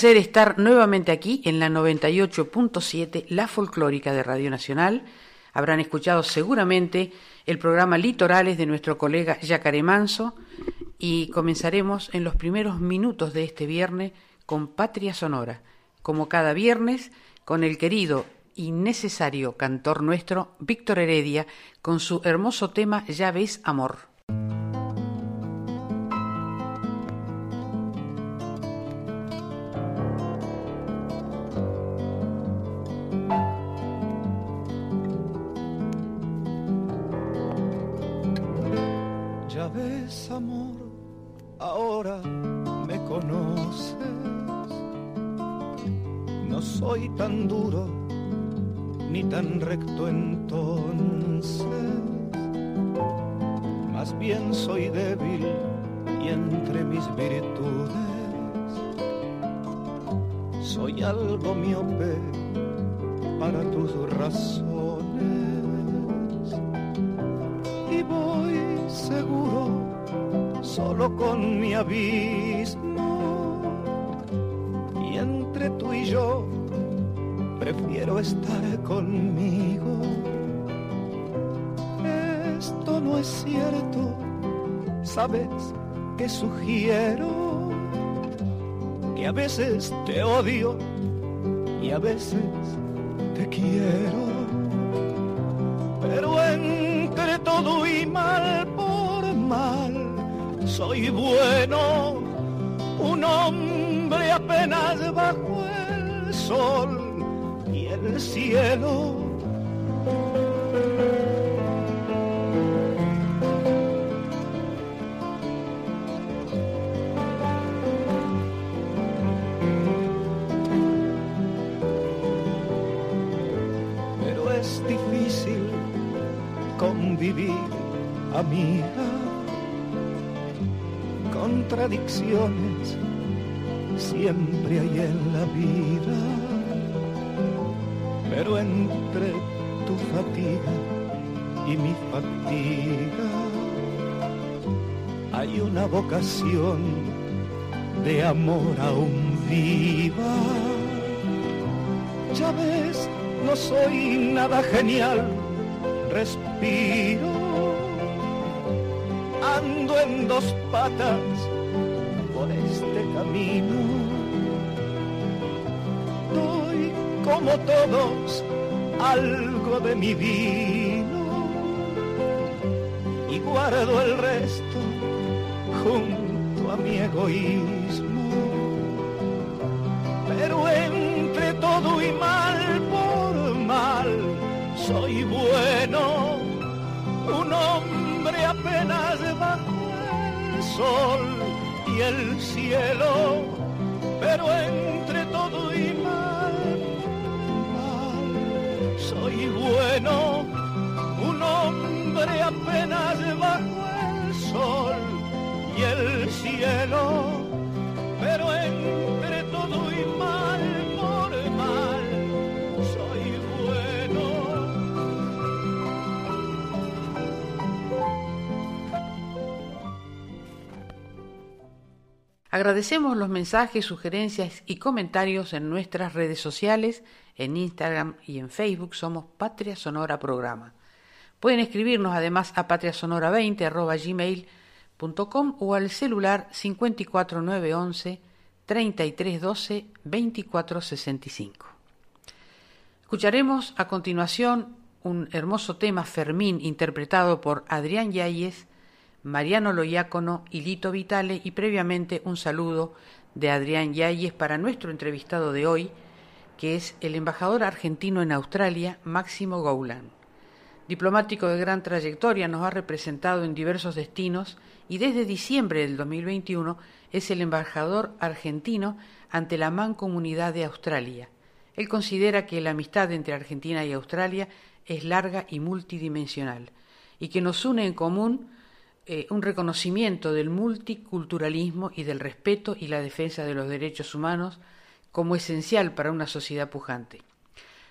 Placer estar nuevamente aquí en la 98.7, la folclórica de Radio Nacional. Habrán escuchado seguramente el programa Litorales de nuestro colega Yacaré Manso y comenzaremos en los primeros minutos de este viernes con Patria Sonora, como cada viernes con el querido y necesario cantor nuestro, Víctor Heredia, con su hermoso tema Ya ves amor. Amor, ahora me conoces. No soy tan duro ni tan recto entonces. Más bien soy débil y entre mis virtudes soy algo miope para tus razones. Y voy seguro solo con mi abismo. Y entre tú y yo prefiero estar conmigo. Esto no es cierto, sabes que sugiero que a veces te odio y a veces te quiero. Pero entre todo y mal por mal soy bueno, un hombre apenas bajo el sol y el cielo. Pero es difícil convivir, amiga contradicciones siempre hay en la vida, pero entre tu fatiga y mi fatiga hay una vocación de amor aún viva. Ya ves, no soy nada genial, respiro ando en dos patas como todos algo de mi vino y guardo el resto junto a mi egoísmo. Pero entre todo y mal por mal soy bueno, un hombre apenas sol y el cielo, pero entre todo y soy bueno, un hombre apenas bajo el sol y el cielo, Agradecemos los mensajes, sugerencias y comentarios en nuestras redes sociales, en Instagram y en Facebook somos Patria Sonora Programa. Pueden escribirnos además a patriasonora20.gmail.com o al celular 54911 3312 2465. Escucharemos a continuación un hermoso tema Fermín interpretado por Adrián Yáñez Mariano Loyácono y Lito Vitale y previamente un saludo de Adrián Yáñez para nuestro entrevistado de hoy, que es el embajador argentino en Australia, Máximo Goulan. Diplomático de gran trayectoria, nos ha representado en diversos destinos y desde diciembre del 2021 es el embajador argentino ante la Mancomunidad de Australia. Él considera que la amistad entre Argentina y Australia es larga y multidimensional y que nos une en común eh, un reconocimiento del multiculturalismo y del respeto y la defensa de los derechos humanos como esencial para una sociedad pujante.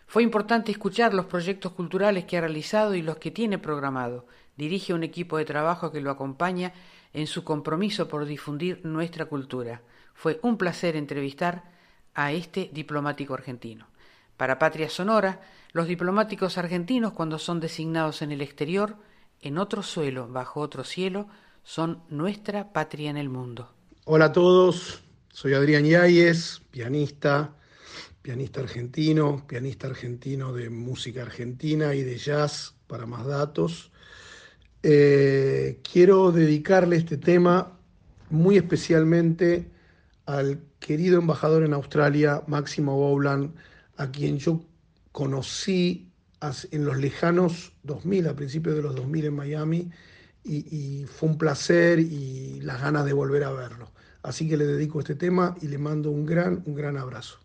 Fue importante escuchar los proyectos culturales que ha realizado y los que tiene programado. Dirige un equipo de trabajo que lo acompaña en su compromiso por difundir nuestra cultura. Fue un placer entrevistar a este diplomático argentino. Para Patria Sonora, los diplomáticos argentinos, cuando son designados en el exterior, en otro suelo, bajo otro cielo, son nuestra patria en el mundo. Hola a todos, soy Adrián Yáñez, pianista, pianista argentino, pianista argentino de música argentina y de jazz, para más datos. Eh, quiero dedicarle este tema muy especialmente al querido embajador en Australia, Máximo Bowland, a quien yo conocí en los lejanos 2000, a principios de los 2000 en Miami, y, y fue un placer y las ganas de volver a verlo. Así que le dedico este tema y le mando un gran, un gran abrazo.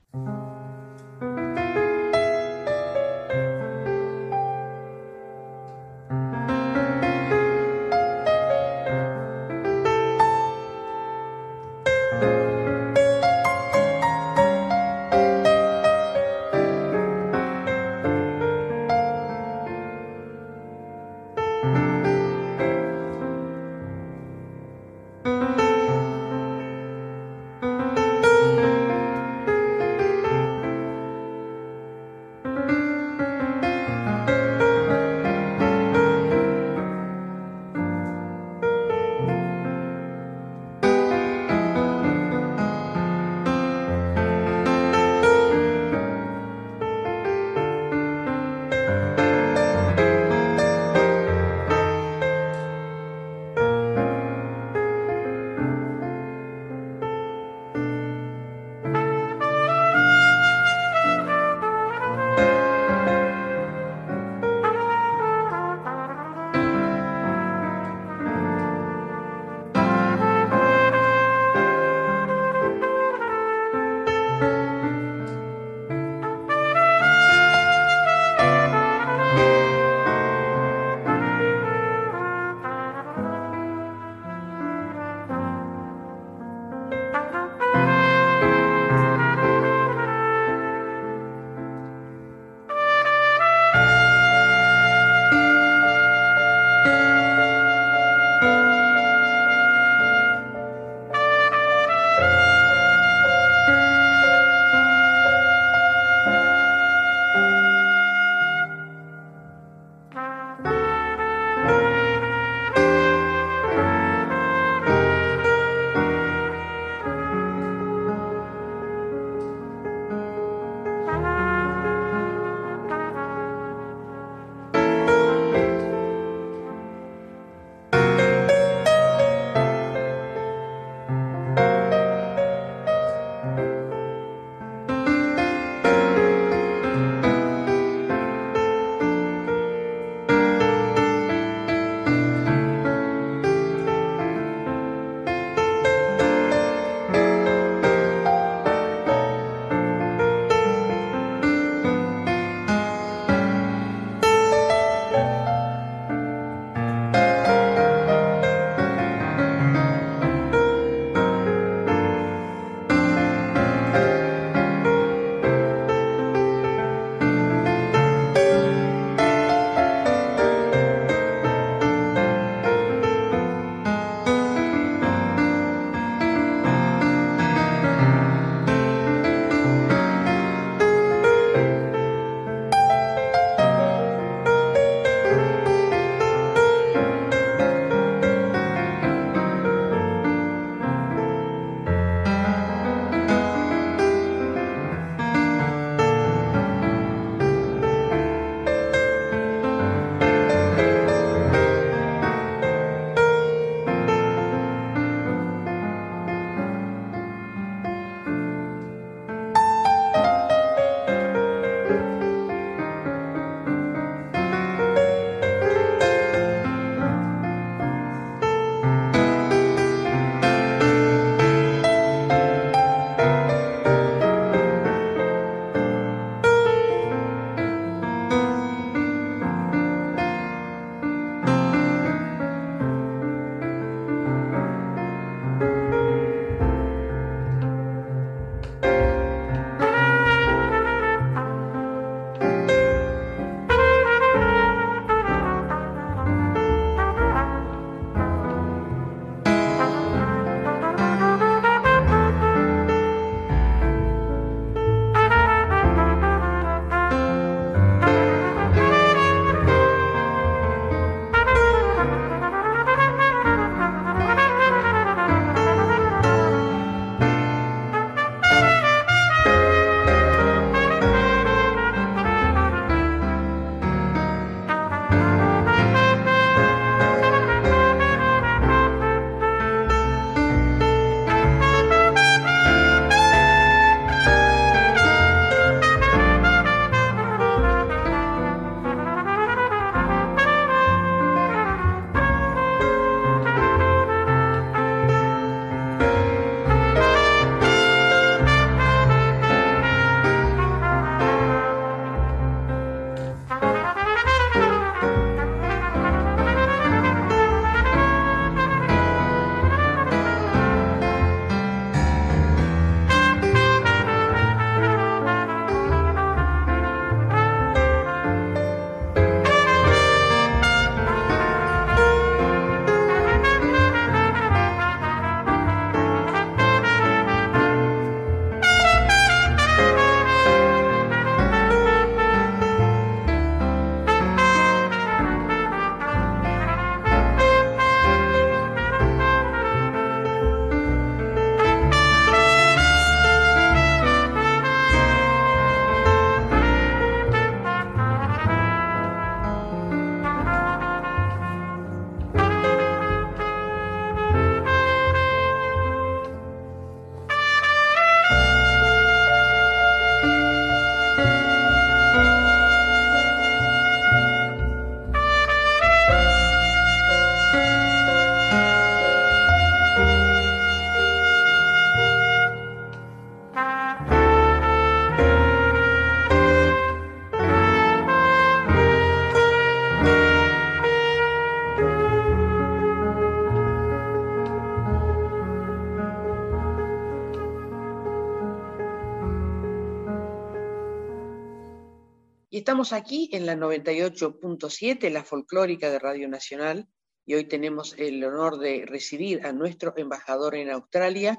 Estamos aquí en la 98.7, la folclórica de Radio Nacional, y hoy tenemos el honor de recibir a nuestro embajador en Australia,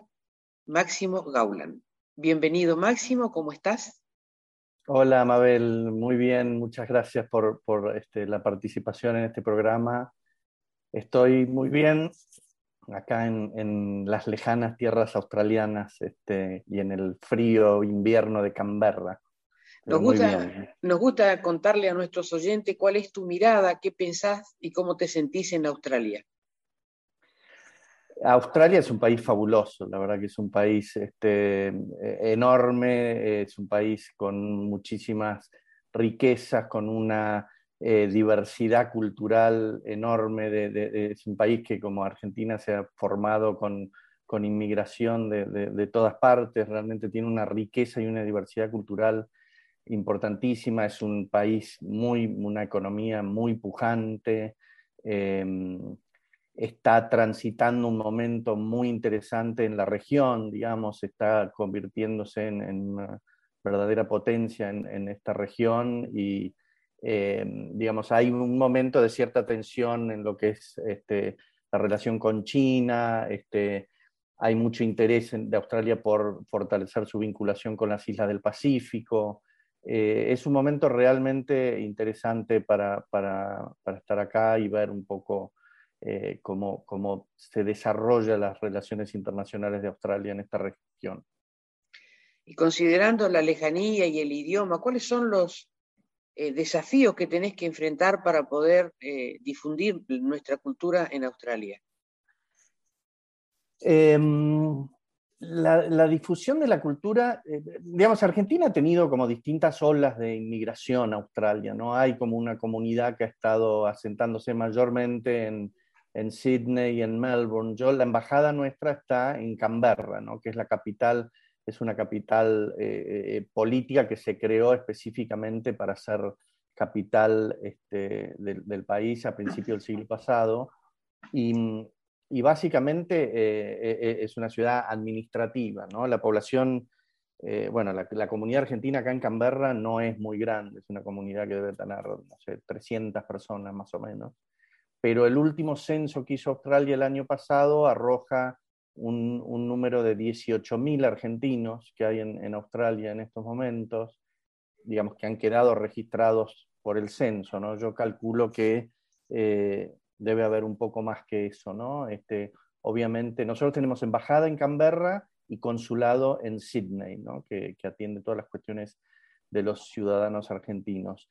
Máximo Gaulan. Bienvenido, Máximo, ¿cómo estás? Hola, Mabel, muy bien, muchas gracias por, este, la participación en este programa. Estoy muy bien acá en, las lejanas tierras australianas este, y en el frío invierno de Canberra. Nos gusta, nos gusta contarle a nuestros oyentes cuál es tu mirada, qué pensás y cómo te sentís en Australia. Australia es un país fabuloso, la verdad que es un país este, enorme, es un país con muchísimas riquezas, con una eh, diversidad cultural enorme, es un país que como Argentina se ha formado con, inmigración de, todas partes, realmente tiene una riqueza y una diversidad cultural importantísima, es un país muy, una economía muy pujante, em, está transitando un momento muy interesante en la región, digamos, está convirtiéndose en, una verdadera potencia en, esta región y, em, digamos, hay un momento de cierta tensión en lo que es este, la relación con China, este, hay mucho interés de Australia por fortalecer su vinculación con las islas del Pacífico, eh, es un momento realmente interesante para, estar acá y ver un poco eh, cómo, cómo, se desarrollan las relaciones internacionales de Australia en esta región. Y considerando la lejanía y el idioma, ¿cuáles son los eh, desafíos que tenés que enfrentar para poder difundir nuestra cultura en Australia? Em, la, difusión de la cultura, eh, digamos, Argentina ha tenido como distintas olas de inmigración a Australia, ¿no? Hay como una comunidad que ha estado asentándose mayormente en, en Sydney y en Melbourne. Yo, la embajada nuestra está en Canberra, ¿no? Que es la capital, es una capital eh, eh, política que se creó específicamente para ser capital este, del, del, país a principios del siglo pasado. Y, y básicamente eh, eh, eh, es una ciudad administrativa, ¿no? La población, bueno, la, comunidad argentina acá en Canberra no es muy grande, es una comunidad que debe tener, no sé, 300 personas más o menos, pero el último censo que hizo Australia el año pasado arroja un, número de 18.000 argentinos que hay en, Australia en estos momentos, digamos que han quedado registrados por el censo, ¿no? Yo calculo que debe haber un poco más que eso, ¿no? Este, obviamente, nosotros tenemos embajada en Canberra y consulado en Sydney, ¿no? que, atiende todas las cuestiones de los ciudadanos argentinos.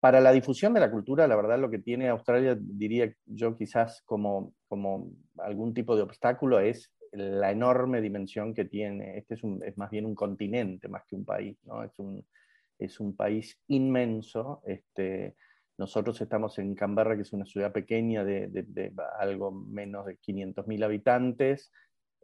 Para la difusión de la cultura, la verdad, lo que tiene Australia, diría yo quizás como, como algún tipo de obstáculo, es la enorme dimensión que tiene. Este es, un, es más bien un continente más que un país, ¿no? Es un, es un país inmenso, este, nosotros estamos en Canberra, que es una ciudad pequeña de, algo menos de 500.000 habitantes.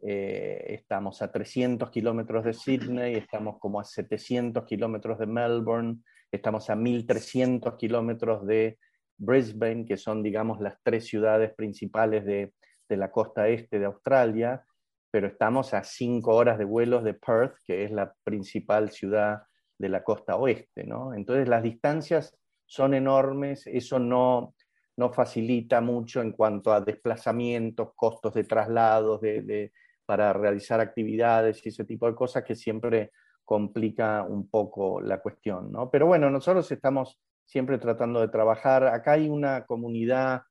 Eh, estamos a 300 kilómetros de Sydney, estamos como a 700 kilómetros de Melbourne, estamos a 1.300 kilómetros de Brisbane, que son, digamos, las tres ciudades principales de, la costa este de Australia, pero estamos a cinco horas de vuelos de Perth, que es la principal ciudad de la costa oeste. Entonces las distancias son enormes, eso no, no facilita mucho en cuanto a desplazamientos, costos de traslados, de, para realizar actividades y ese tipo de cosas que siempre complica un poco la cuestión. ¿no? Pero bueno, nosotros estamos siempre tratando de trabajar. Acá hay una comunidad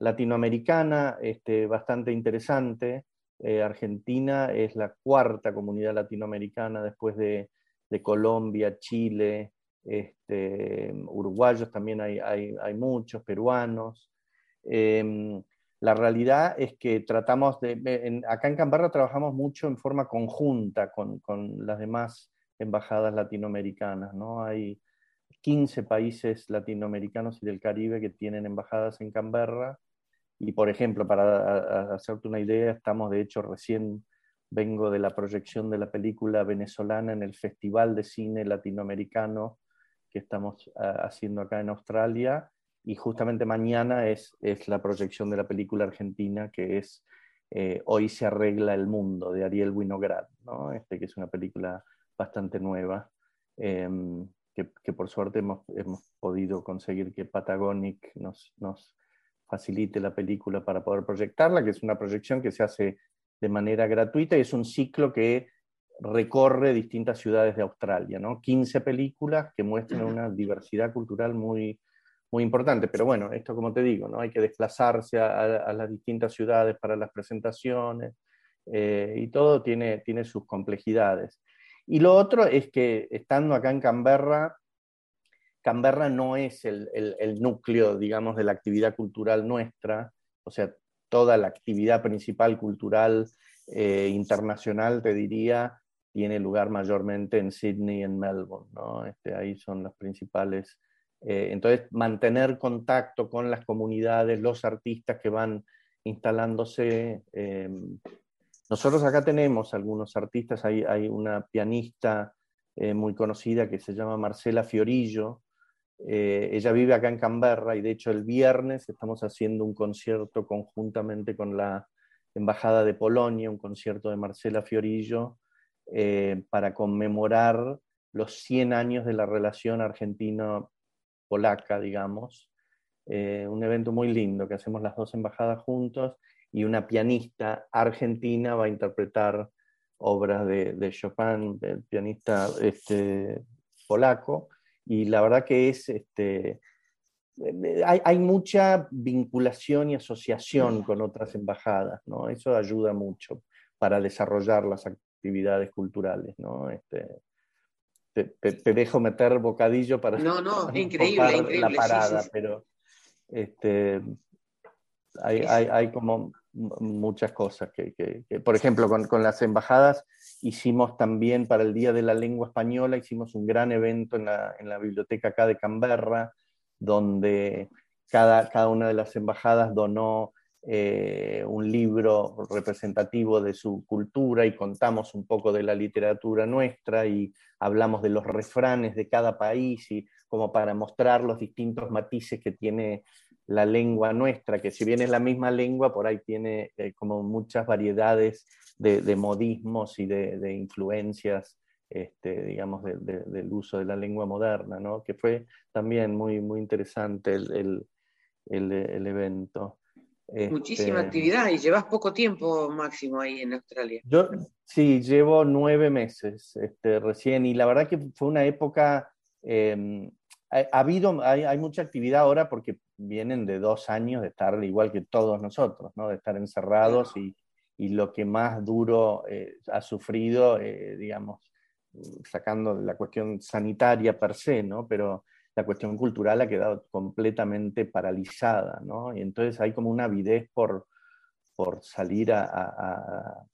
latinoamericana este, bastante interesante. Eh, Argentina es la cuarta comunidad latinoamericana después de, de Colombia, Chile, este, uruguayos también hay, hay, muchos, peruanos. Em, la realidad es que tratamos de, acá en Canberra trabajamos mucho en forma conjunta con, con las demás embajadas latinoamericanas, ¿no? Hay 15 países latinoamericanos y del Caribe que tienen embajadas en Canberra. Y, por ejemplo, para hacerte una idea, estamos de hecho recién vengo de la proyección de la película venezolana en el Festival de Cine Latinoamericano que estamos ah, haciendo acá en Australia. Y justamente mañana es, es la proyección de la película argentina que es eh, Hoy se arregla el mundo, de Ariel Winograd, ¿no? este, que es una película bastante nueva. Em, que, por suerte hemos, podido conseguir que Patagonic nos, nos facilite la película para poder proyectarla, que es una proyección que se hace de manera gratuita y es un ciclo que recorre distintas ciudades de Australia, ¿no? 15 películas que muestran una diversidad cultural muy, muy importante. Pero bueno, esto como te digo, ¿no? Hay que desplazarse a, las distintas ciudades para las presentaciones eh, y todo tiene, tiene sus complejidades. Y lo otro es que estando acá en Canberra, Canberra no es el, núcleo, digamos, de la actividad cultural nuestra, o sea, toda la actividad principal cultural eh, internacional, te diría, tiene lugar mayormente en Sydney y en Melbourne, ¿no? Este, ahí son las principales. Eh, entonces, mantener contacto con las comunidades, los artistas que van instalándose, eh, nosotros acá tenemos algunos artistas, hay, una pianista eh, muy conocida que se llama Marcela Fiorillo, ella vive acá en Canberra y de hecho el viernes estamos haciendo un concierto conjuntamente con la Embajada de Polonia, un concierto de Marcela Fiorillo, eh, para conmemorar los 100 años de la relación argentino-polaca, digamos. un evento muy lindo que hacemos las dos embajadas juntos y una pianista argentina va a interpretar obras de, Chopin, el pianista este, polaco, y la verdad que es, este, hay, mucha vinculación y asociación con otras embajadas, ¿no? Eso ayuda mucho para desarrollar las actividades culturales, ¿no? Este, te, dejo meter bocadillo para no, no, increíble, la parada, pero este, hay, hay, hay, como muchas cosas. Que, por ejemplo, con, las embajadas hicimos también para el Día de la Lengua Española, hicimos un gran evento en la, biblioteca acá de Canberra, donde cada, cada una de las embajadas donó eh, un libro representativo de su cultura y contamos un poco de la literatura nuestra y hablamos de los refranes de cada país y como para mostrar los distintos matices que tiene la lengua nuestra, que si bien es la misma lengua, por ahí tiene eh, como muchas variedades de, modismos y de, influencias, este, digamos, del uso de la lengua moderna, ¿no? que fue también muy, muy interesante el, evento. Muchísima este, actividad y llevas poco tiempo máximo ahí en Australia. Yo sí, llevo nueve meses este, recién y la verdad que fue una época... Em, ha, habido, hay, hay, mucha actividad ahora porque vienen de dos años de estar igual que todos nosotros, ¿no? de estar encerrados y, y lo que más duro eh, ha sufrido, eh, digamos, sacando la cuestión sanitaria per se, ¿no? pero la cuestión cultural ha quedado completamente paralizada, ¿no? y entonces hay como una avidez por, por salir a,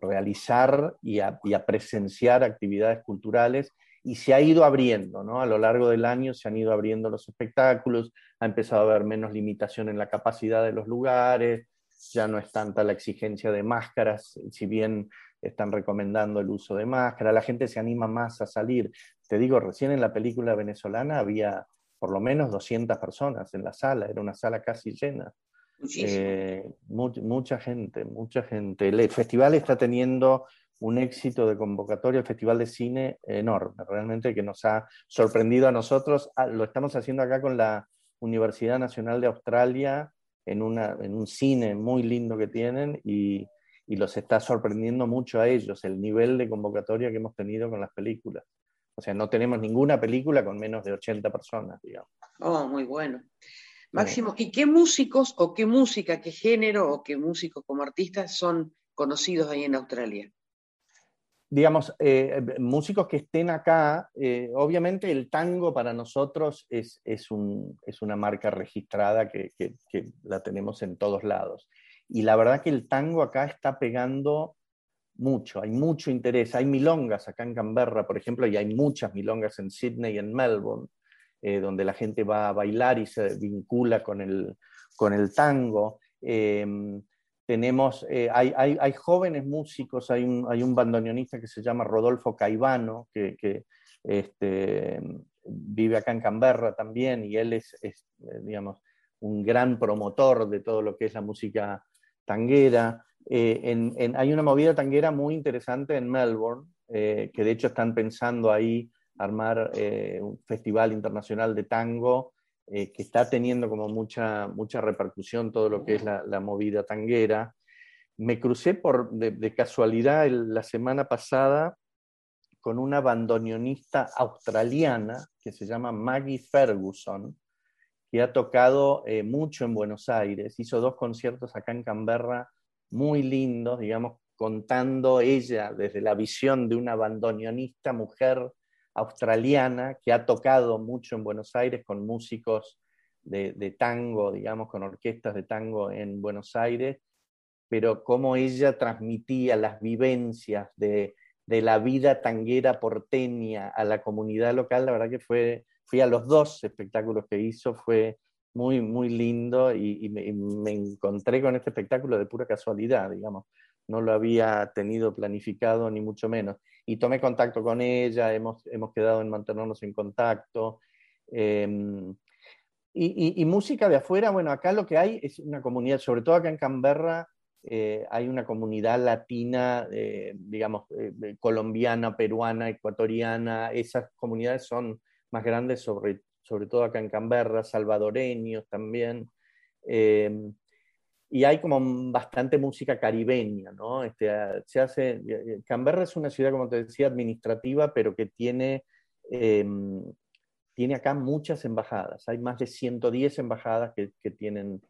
realizar y, y a, presenciar actividades culturales y se ha ido abriendo, ¿no? A lo largo del año se han ido abriendo los espectáculos, ha empezado a haber menos limitación en la capacidad de los lugares, ya no es tanta la exigencia de máscaras, si bien están recomendando el uso de máscara, la gente se anima más a salir. Te digo, recién en la película venezolana había por lo menos 200 personas en la sala, era una sala casi llena. Eh, mucha gente, mucha gente. El festival está teniendo un éxito de convocatoria al Festival de Cine enorme, realmente que nos ha sorprendido a nosotros. Ah, lo estamos haciendo acá con la Universidad Nacional de Australia en, una, en un cine muy lindo que tienen y, y los está sorprendiendo mucho a ellos el nivel de convocatoria que hemos tenido con las películas. O sea, no tenemos ninguna película con menos de 80 personas, digamos. Oh, muy bueno. Máximo, ¿y qué músicos o qué música, qué género o qué músicos como artistas son conocidos ahí en Australia? digamos, eh, músicos que estén acá, eh, obviamente el tango para nosotros es, es, un, es una marca registrada que, que, la tenemos en todos lados. Y la verdad que el tango acá está pegando mucho, hay mucho interés. Hay milongas acá en Canberra, por ejemplo, y hay muchas milongas en Sydney y en Melbourne, eh, donde la gente va a bailar y se vincula con el, con el tango. Tenemos, eh, hay, hay, jóvenes músicos, hay un, hay un bandoneonista que se llama Rodolfo Caivano, que, que este, vive acá en Canberra también, y él es, es, eh, digamos, un gran promotor de todo lo que es la música tanguera. Eh, hay una movida tanguera muy interesante en Melbourne, que de hecho están pensando ahí armar un festival internacional de tango que está teniendo como mucha, mucha repercusión todo lo que es la, movida tanguera. Me crucé por, de, casualidad la semana pasada con una bandoneonista australiana que se llama Maggie Ferguson, que ha tocado eh, mucho en Buenos Aires. Hizo dos conciertos acá en Canberra muy lindos, digamos, contando ella desde la visión de una bandoneonista mujer australiana que ha tocado mucho en Buenos Aires con músicos de, de, tango, digamos, con orquestas de tango en Buenos Aires, pero cómo ella transmitía las vivencias de de la vida tanguera porteña a la comunidad local, la verdad que fue, fui a los dos espectáculos que hizo, fue muy, muy lindo y, me, encontré con este espectáculo de pura casualidad, digamos. No lo había tenido planificado ni mucho menos. Y tomé contacto con ella, hemos, hemos quedado en mantenernos en contacto. Em, y, música de afuera, bueno, acá lo que hay es una comunidad, sobre todo acá en Canberra, eh, hay una comunidad latina, eh, digamos, eh, colombiana, peruana, ecuatoriana, esas comunidades son más grandes, sobre, sobre todo acá en Canberra, salvadoreños también. y hay como bastante música caribeña, ¿no? Este, ah, se hace, Canberra es una ciudad, como te decía, administrativa, pero que tiene, tiene acá muchas embajadas. Hay más de 110 embajadas que tienen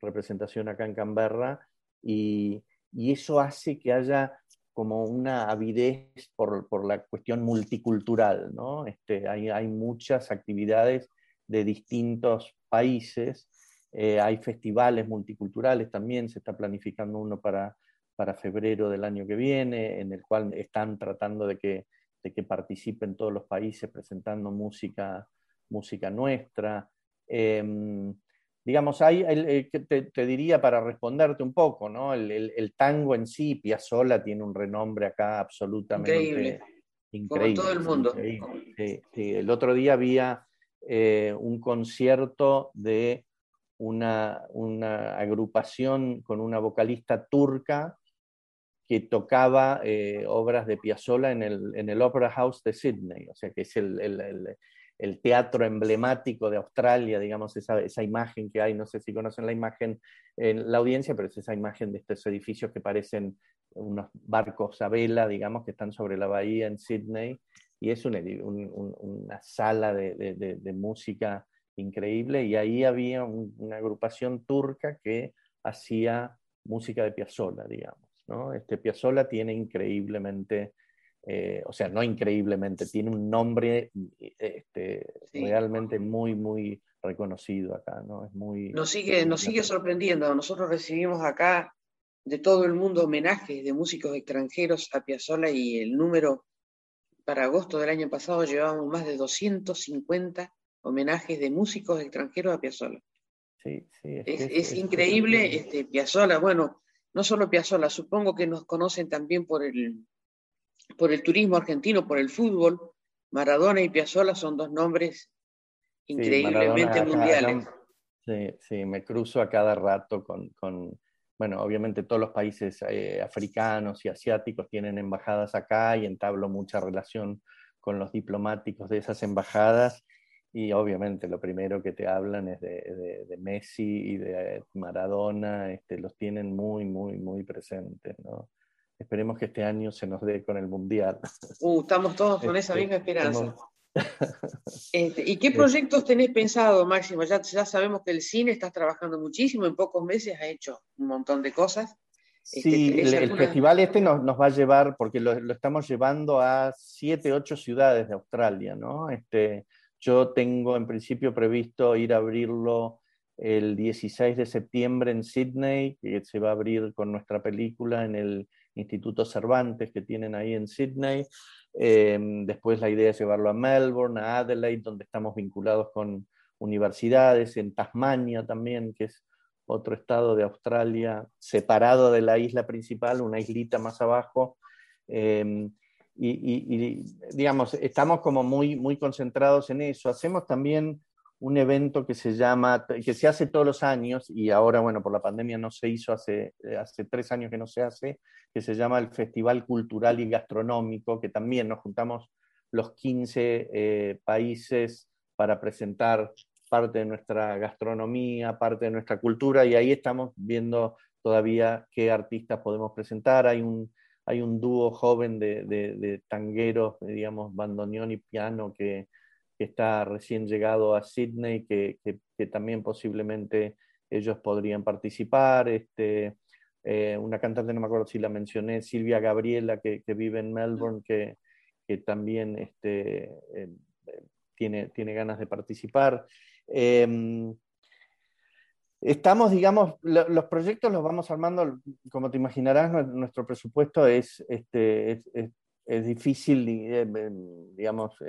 representación acá en Canberra y, eso hace que haya como una avidez por, la cuestión multicultural, ¿no? Este, hay, muchas actividades de distintos países, eh, hay festivales multiculturales también, se está planificando uno para, febrero del año que viene, en el cual están tratando de que, participen todos los países presentando música, música nuestra. Em, digamos, hay, eh, te, diría para responderte un poco, ¿no? El, tango en sí, Piazzolla tiene un renombre acá absolutamente increíble. Como todo el mundo. El otro día había eh, un concierto de una, agrupación con una vocalista turca que tocaba eh, obras de Piazzolla en el, en el Opera House de Sydney, o sea que es el, el teatro emblemático de Australia, digamos, esa, esa, imagen que hay, no sé si conocen la imagen en la audiencia, pero es esa imagen de estos edificios que parecen unos barcos a vela, digamos, que están sobre la bahía en Sydney, y es una sala de, música increíble, y ahí había una agrupación turca que hacía música de Piazzolla, digamos. ¿no? Este Piazzolla tiene increíblemente eh, o sea, no increíblemente, tiene un nombre este, realmente muy, muy reconocido acá, ¿no? Es muy... Nos sigue, nos sigue sorprendiendo. Nosotros recibimos acá de todo el mundo homenajes de músicos extranjeros a Piazzolla y el número para agosto del año pasado llevábamos más de 250 homenajes de músicos extranjeros a Piazzolla. Sí, sí, es, increíble, este, Piazzolla, bueno, no solo Piazzolla, supongo que nos conocen también por el, por el turismo argentino, por el fútbol, Maradona y Piazzolla son dos nombres increíblemente mundiales. sí, sí, me cruzo a cada rato con, bueno, obviamente todos los países eh, africanos y asiáticos tienen embajadas acá y entablo mucha relación con los diplomáticos de esas embajadas y obviamente lo primero que te hablan es de, de Messi y de Maradona, este, los tienen muy, muy, muy presentes, ¿no? Esperemos que este año se nos dé con el Mundial. Uh, estamos todos con esa este, misma esperanza. Este, ¿Y qué proyectos tenés pensado, Máximo? Ya, ya sabemos que el cine estás trabajando muchísimo, en pocos meses ha hecho un montón de cosas. Este, sí, el, festival este nos, nos, va a llevar, porque lo, lo, estamos llevando a siete, ocho ciudades de Australia, ¿no? Este, yo tengo en principio previsto ir a abrirlo el 16 de septiembre en Sydney, que se va a abrir con nuestra película en el Instituto Cervantes que tienen ahí en Sydney. Em, después la idea es llevarlo a Melbourne, a Adelaide, donde estamos vinculados con universidades, en Tasmania también, que es otro estado de Australia separado de la isla principal, una islita más abajo. Em, y, digamos, estamos como muy, muy concentrados en eso. Hacemos también un evento que se llama, que se hace todos los años, y ahora, bueno, por la pandemia no se hizo hace, eh, hace tres años que no se hace, que se llama el Festival Cultural y Gastronómico, que también nos juntamos los 15 países para presentar parte de nuestra gastronomía, parte de nuestra cultura, y ahí estamos viendo todavía qué artistas podemos presentar. Hay un, hay un dúo joven de, de, tangueros, digamos, bandoneón y piano, que, está recién llegado a Sydney, que, que, también posiblemente ellos podrían participar. Este, eh, una cantante, no me acuerdo si la mencioné, Silvia Gabriela, que, vive en Melbourne, que, también este, eh, tiene, tiene ganas de participar. Em, estamos, digamos, los proyectos los vamos armando, como te imaginarás, nuestro presupuesto es, este, es, difícil, eh, em, digamos,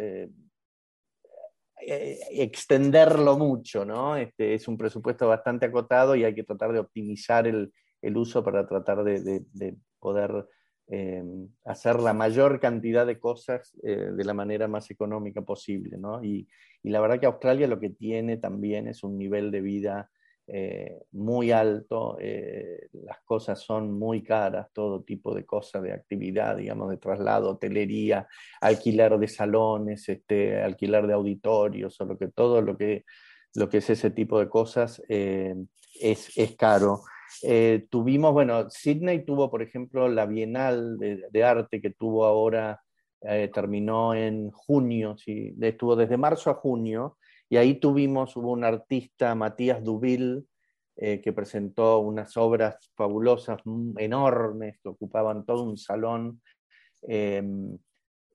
eh, eh, extenderlo mucho, ¿no? Este, es un presupuesto bastante acotado y hay que tratar de optimizar el, uso para tratar de, de poder Em, hacer la mayor cantidad de cosas eh, de la manera más económica posible. ¿no? Y, la verdad que Australia lo que tiene también es un nivel de vida eh, muy alto, eh, las cosas son muy caras, todo tipo de cosas, de actividad, digamos, de traslado, hotelería, alquiler de salones, este, alquiler de auditorios, o lo que todo lo que, lo que es ese tipo de cosas es, es caro. Eh, tuvimos, bueno, Sydney tuvo, por ejemplo, la Bienal de, Arte que tuvo ahora, eh, terminó en junio, ¿sí? estuvo desde marzo a junio, y ahí tuvimos, hubo un artista, Matías Dubil, eh, que presentó unas obras fabulosas, mm, enormes, que ocupaban todo un salón em,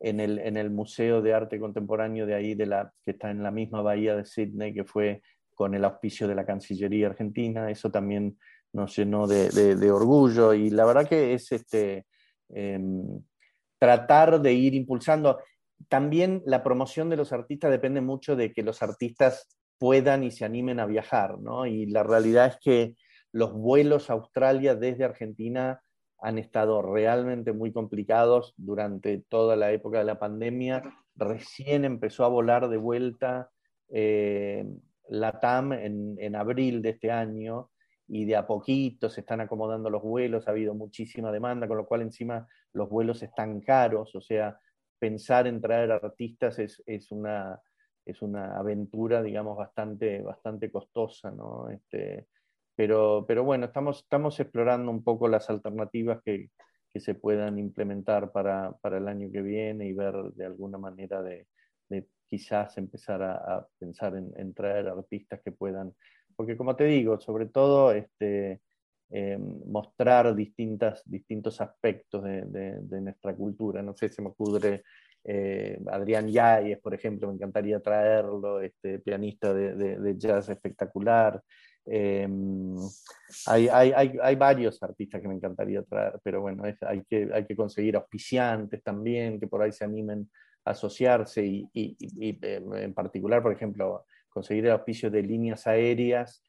en, el, en el Museo de Arte Contemporáneo de ahí, de la, que está en la misma bahía de Sydney, que fue con el auspicio de la Cancillería Argentina. Eso también nos llenó de, orgullo y la verdad que es este, em, tratar de ir impulsando. También la promoción de los artistas depende mucho de que los artistas puedan y se animen a viajar, ¿no? Y la realidad es que los vuelos a Australia desde Argentina han estado realmente muy complicados durante toda la época de la pandemia. Recién empezó a volar de vuelta eh, la TAM en, en, abril de este año y de a poquito se están acomodando los vuelos, ha habido muchísima demanda, con lo cual encima los vuelos están caros, o sea, pensar en traer artistas es, es una, es una aventura, digamos, bastante, bastante costosa, ¿no? Este, pero, pero bueno, estamos, estamos explorando un poco las alternativas que, que se puedan implementar para, para, el año que viene y ver de alguna manera de, de quizás empezar a, pensar en, en, traer artistas que puedan porque como te digo, sobre todo este, eh, mostrar distintas, distintos aspectos de, nuestra cultura. No sé, se me ocurre eh, Adrián Yáñez, por ejemplo, me encantaría traerlo, este pianista de, jazz espectacular. Eh, hay, hay, hay, varios artistas que me encantaría traer, pero bueno, hay, que, hay que conseguir auspiciantes también que por ahí se animen a asociarse y, en particular, por ejemplo, conseguir el auspicio de líneas aéreas,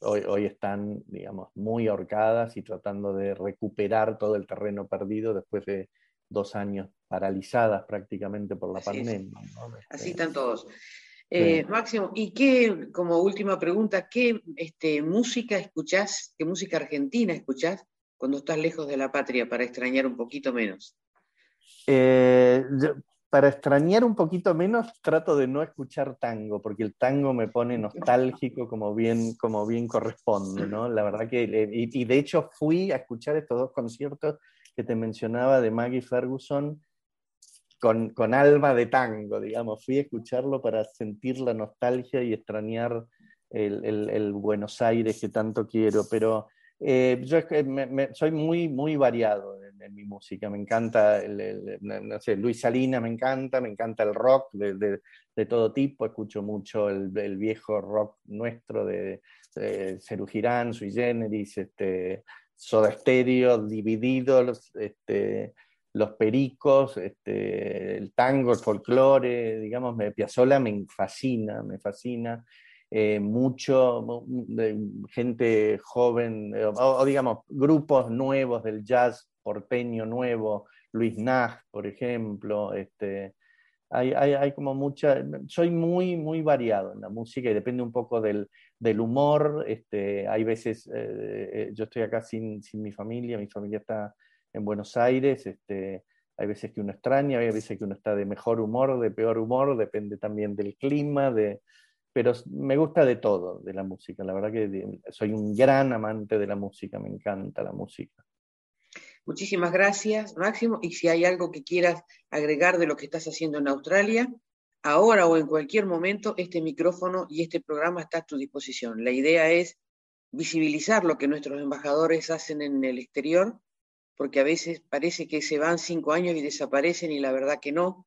hoy, hoy, están, digamos, muy ahorcadas y tratando de recuperar todo el terreno perdido después de dos años paralizadas prácticamente por la pandemia. Así están todos. Eh, Máximo, ¿y qué, como última pregunta, qué este, música escuchás, qué música argentina escuchás cuando estás lejos de la patria para extrañar un poquito menos? Eh, para extrañar un poquito menos, trato de no escuchar tango, porque el tango me pone nostálgico como bien, como bien corresponde, ¿no? La verdad que, y, de hecho fui a escuchar estos dos conciertos que te mencionaba de Maggie Ferguson con, con alma de tango, digamos. Fui a escucharlo para sentir la nostalgia y extrañar el, el, Buenos Aires que tanto quiero, pero eh, yo soy muy, muy variado en, mi música. Me encanta, no sé, Luis Salina me encanta, me encanta el rock de, todo tipo. Escucho mucho el, viejo rock nuestro de, de Ceru Girán, Sui Generis, este, Soda Stereo, Dividido, los, este, los pericos, este, el tango, el folclore, digamos, Piazzolla me fascina, me fascina. Eh, mucho, gente joven, o, digamos, grupos nuevos del jazz porteño nuevo, Luis Nag, por ejemplo, este, hay, hay, hay, como mucha, soy muy, muy variado en la música y depende un poco del, del humor, este, hay veces, eh, yo estoy acá sin, sin, mi familia, mi familia está en Buenos Aires, este, hay veces que uno extraña, hay veces que uno está de mejor humor, de peor humor, depende también del clima, de, pero me gusta de todo, de la música. La verdad que soy un gran amante de la música, me encanta la música. Muchísimas gracias, Máximo. Y si hay algo que quieras agregar de lo que estás haciendo en Australia, ahora o en cualquier momento, este micrófono y este programa está a tu disposición. La idea es visibilizar lo que nuestros embajadores hacen en el exterior porque a veces parece que se van cinco años y desaparecen y la verdad que no.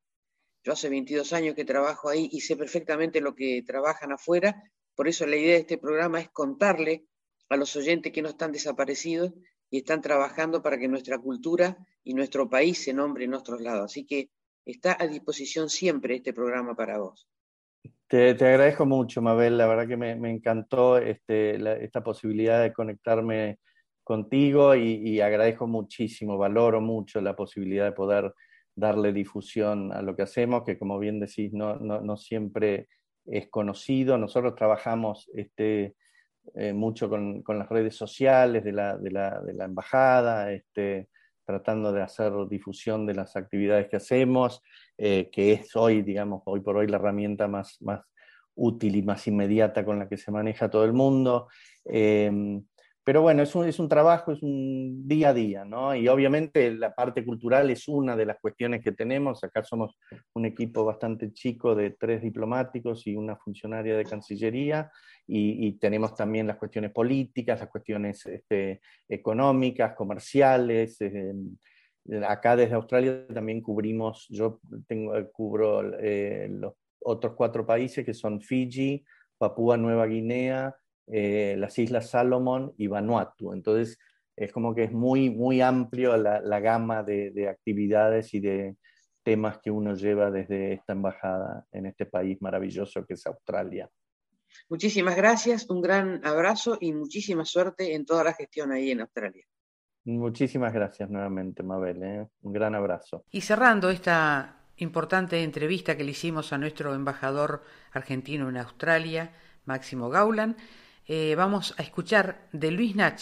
Yo hace 22 años que trabajo ahí y sé perfectamente lo que trabajan afuera, por eso la idea de este programa es contarle a los oyentes que no están desaparecidos y están trabajando para que nuestra cultura y nuestro país se nombre en otros lados. Así que está a disposición siempre este programa para vos. Te, agradezco mucho, Mabel. La verdad que me, encantó este, esta posibilidad de conectarme contigo y, agradezco muchísimo, valoro mucho la posibilidad de poder darle difusión a lo que hacemos, que como bien decís, no, no, siempre es conocido. Nosotros trabajamos este, eh, mucho con, con, las redes sociales de la, de la, de la embajada, este, tratando de hacer difusión de las actividades que hacemos, eh, que es hoy, digamos, hoy por hoy la herramienta más, más útil y más inmediata con la que se maneja todo el mundo. Eh, pero bueno, es un, es un trabajo, es un día a día, ¿no? Y obviamente la parte cultural es una de las cuestiones que tenemos. Acá somos un equipo bastante chico de tres diplomáticos y una funcionaria de Cancillería, y, tenemos también las cuestiones políticas, las cuestiones este, económicas, comerciales. Eh, acá desde Australia también cubrimos, yo tengo, cubro eh, los otros cuatro países que son Fiji, Papúa Nueva Guinea, eh, las Islas Salomón y Vanuatu. Entonces, es como que es muy, muy amplio la, gama de, actividades y de temas que uno lleva desde esta embajada en este país maravilloso que es Australia. Muchísimas gracias, un gran abrazo y muchísima suerte en toda la gestión ahí en Australia. Muchísimas gracias nuevamente, Mabel. ¿eh? Un gran abrazo. Y cerrando esta importante entrevista que le hicimos a nuestro embajador argentino en Australia, Máximo Gaulan, eh, vamos a escuchar de Luis Nach,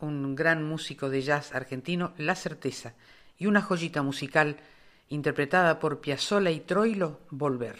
un gran músico de jazz argentino, La Certeza, y una joyita musical interpretada por Piazzolla y Troilo, Volver.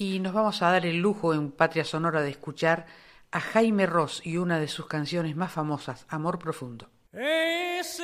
Y nos vamos a dar el lujo en Patria Sonora de escuchar a Jaime Ross y una de sus canciones más famosas, Amor Profundo. Es.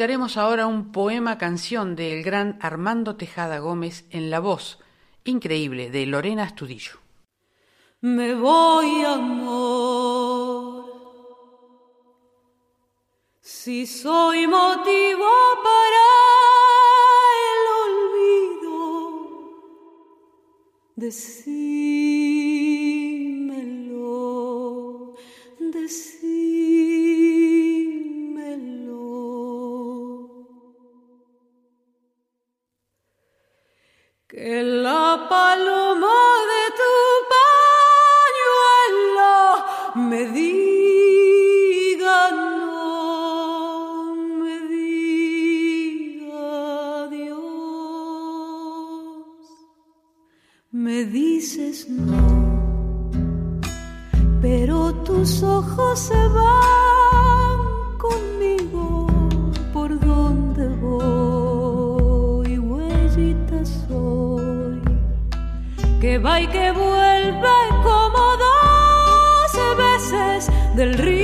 Escucharemos ahora un poema canción del gran Armando Tejada Gómez en la voz increíble de Lorena Astudillo. Me voy, amor, si soy motivo para el olvido, decímelo, decímelo. Que la paloma de tu pañuelo me diga no, me diga adiós. Me dices no, pero tus ojos se van que va y que vuelve como dos veces del río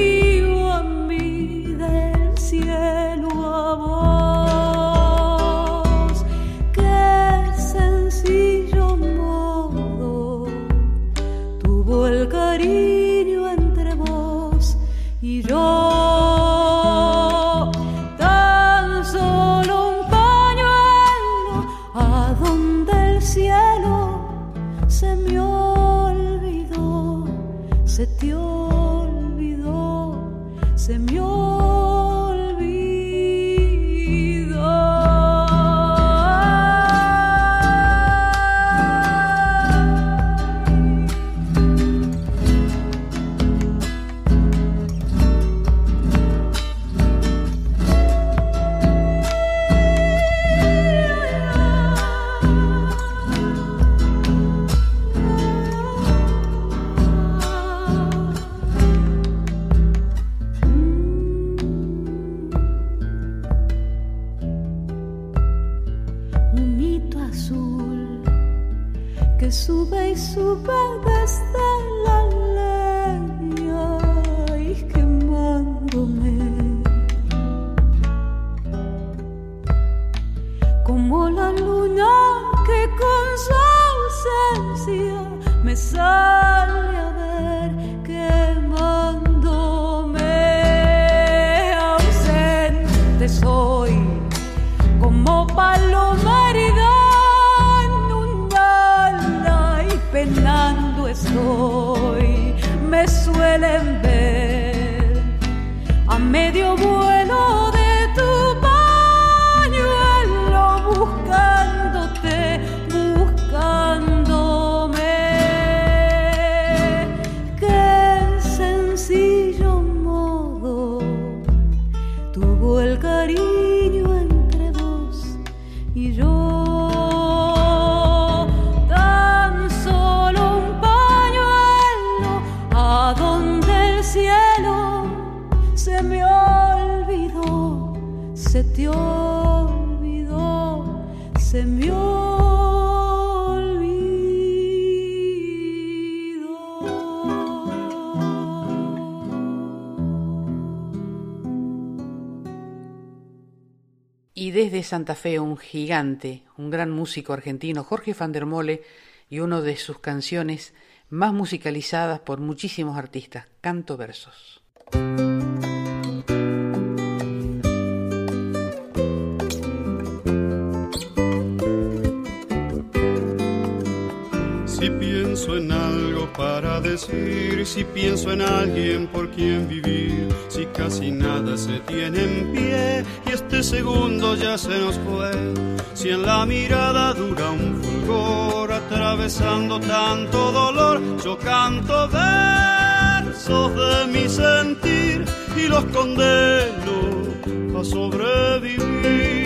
Santa Fe, un gigante, un gran músico argentino, Jorge van der Mole, y una de sus canciones más musicalizadas por muchísimos artistas, Canto Versos. Si pienso en algo para decir, si pienso en alguien por quien vivir, si casi nada se tiene en pie y este segundo ya se nos fue, si en la mirada dura un fulgor atravesando tanto dolor, yo canto versos de mi sentir y los condeno a sobrevivir.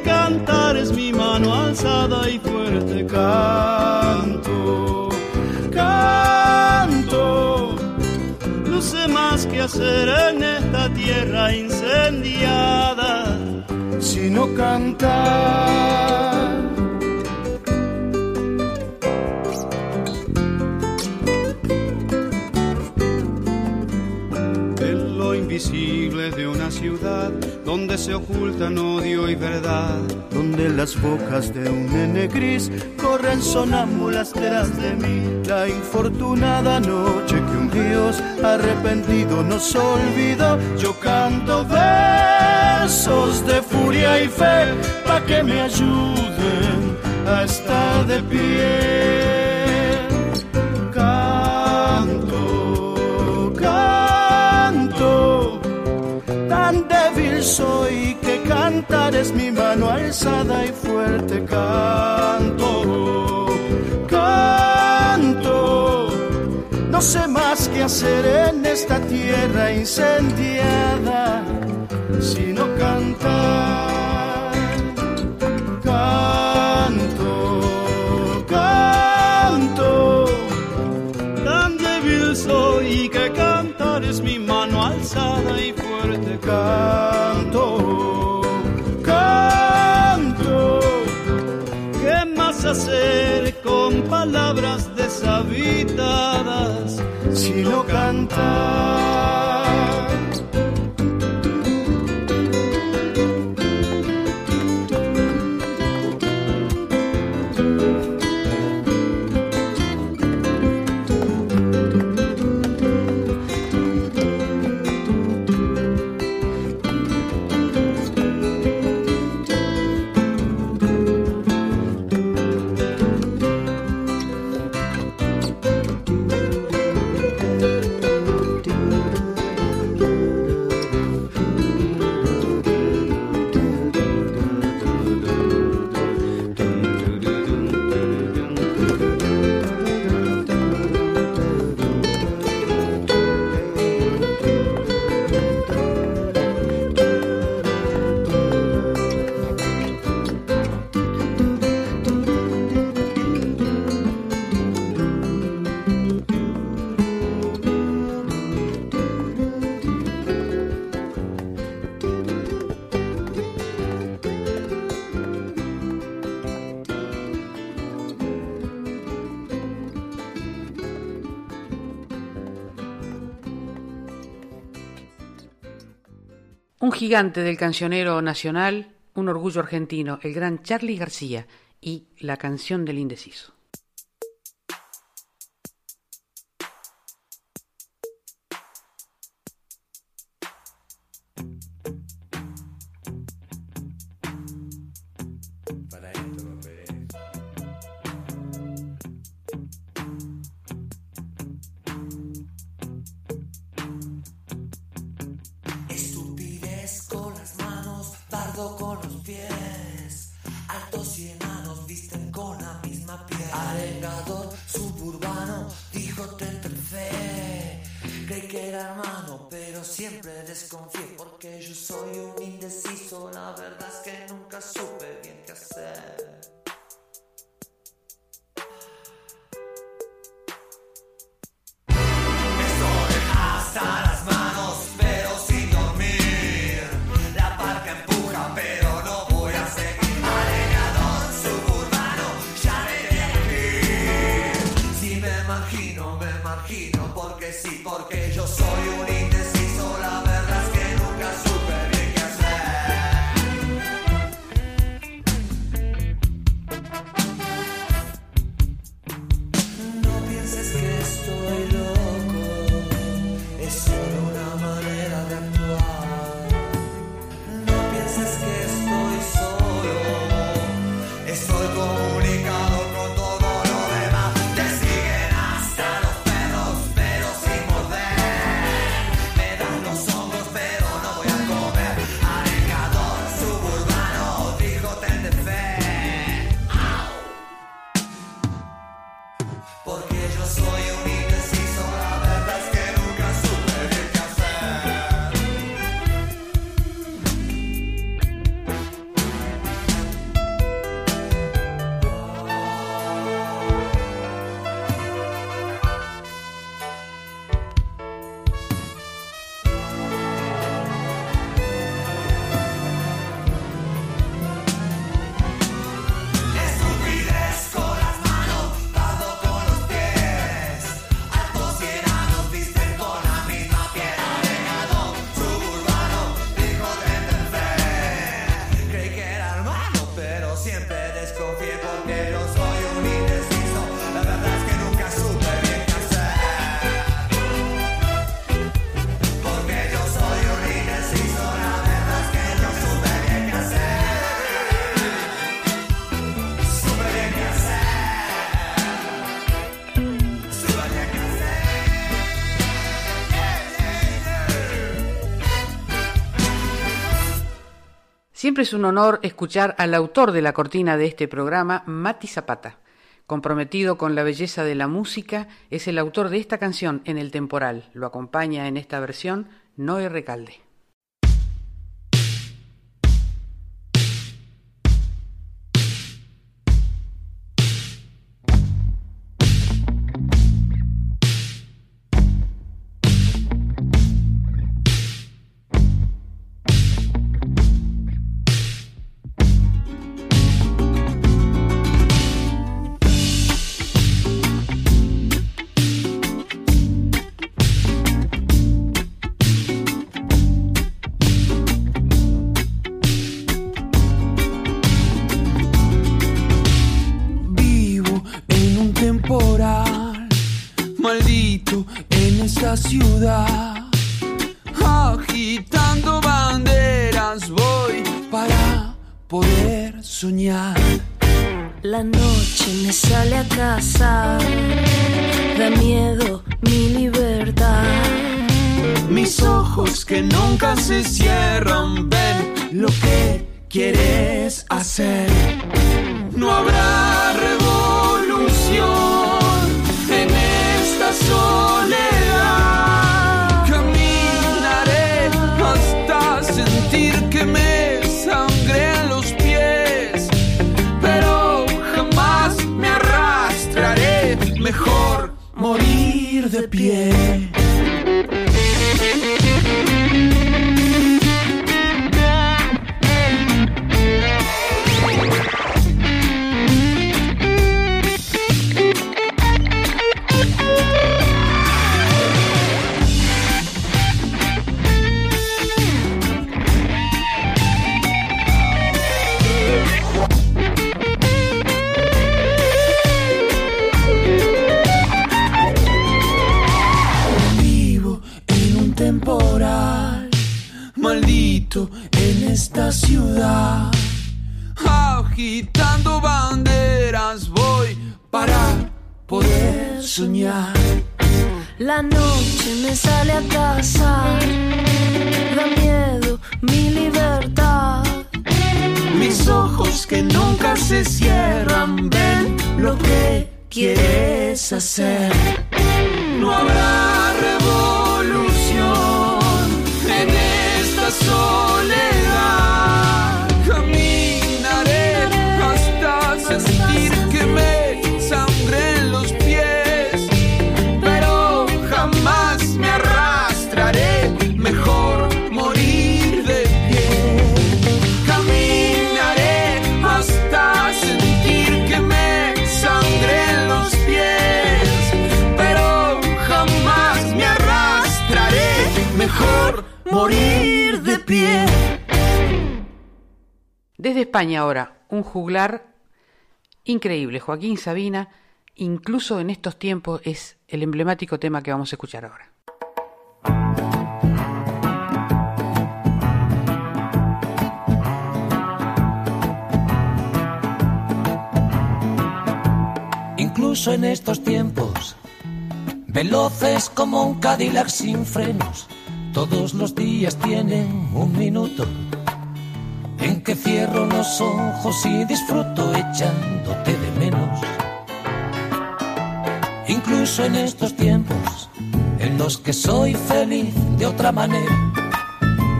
cantar es mi mano alzada y fuerte canto. Canto, no sé más que hacer en esta tierra incendiada, sino cantar. En lo invisibles de una ciudad donde se ocultan odio y verdad. Donde las bocas de un nene gris corren sonámbulas detrás de mí. La infortunada noche que un dios arrepentido nos olvidó. Yo canto versos de furia y fe para que me ayuden a estar de pie. Mi mano alzada y fuerte canto, canto. No sé más que hacer en esta tierra incendiada, cantar. Gigante del cancionero nacional, un orgullo argentino, el gran Charlie García y la canción del indeciso. siempre desconfié porque yo soy un indeciso. La verdad es que nunca supe bien qué hacer. Estoy hasta veces que Siempre es un honor escuchar al autor de la cortina de este programa, Mati Zapata. Comprometido con la belleza de la música, es el autor de esta canción en el temporal. Lo acompaña en esta versión Noé Recalde. en esta ciudad. Agitando banderas voy para poder soñar. La noche me sale a casa, da miedo mi libertad. Mis ojos que nunca se cierran ven lo que quieres hacer. No habrá revolución ahora, un juglar increíble. Joaquín Sabina, incluso en estos tiempos, es el emblemático tema que vamos a escuchar ahora. Incluso en estos tiempos, veloces como un Cadillac sin frenos, todos los días tienen un minuto en que cierro los ojos y disfruto echándote de menos. Incluso en estos tiempos en los que soy feliz de otra manera,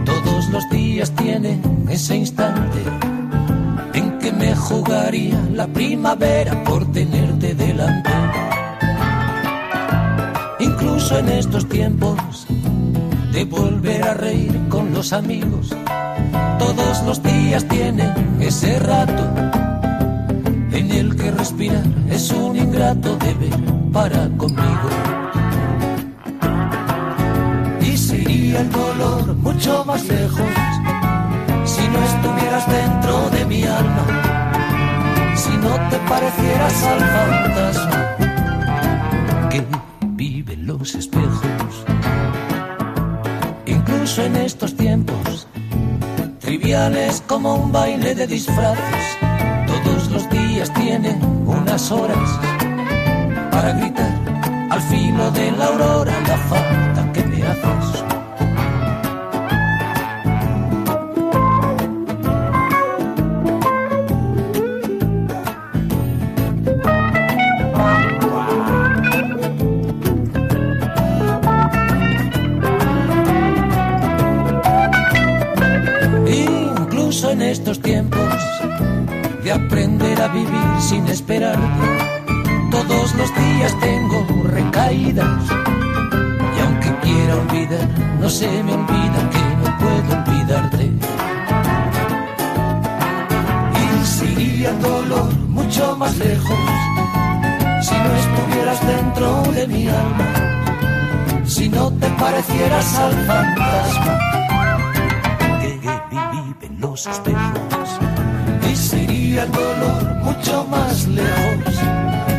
todos los días tienen ese instante en que me jugaría la primavera por tenerte delante. Incluso en estos tiempos de volver a reír con los amigos todos los días tienen ese rato en el que respirar es un ingrato deber para conmigo. Y sería el dolor mucho más lejos si no estuvieras dentro de mi alma, si no te parecieras al fantasma que vive en los espejos. En estos tiempos triviales como un baile de disfraces. Todos los días tienen unas horas para gritar al filo de la aurora la falta que me haces. Aprender a vivir sin esperar. Todos los días tengo recaídas y aunque quiera olvidar, no se me olvida que no puedo olvidarte. Y el dolor mucho más lejos si no estuvieras dentro de mi alma, si no te parecieras al fantasma que vive en los espejos. Y sería el dolor mucho más lejos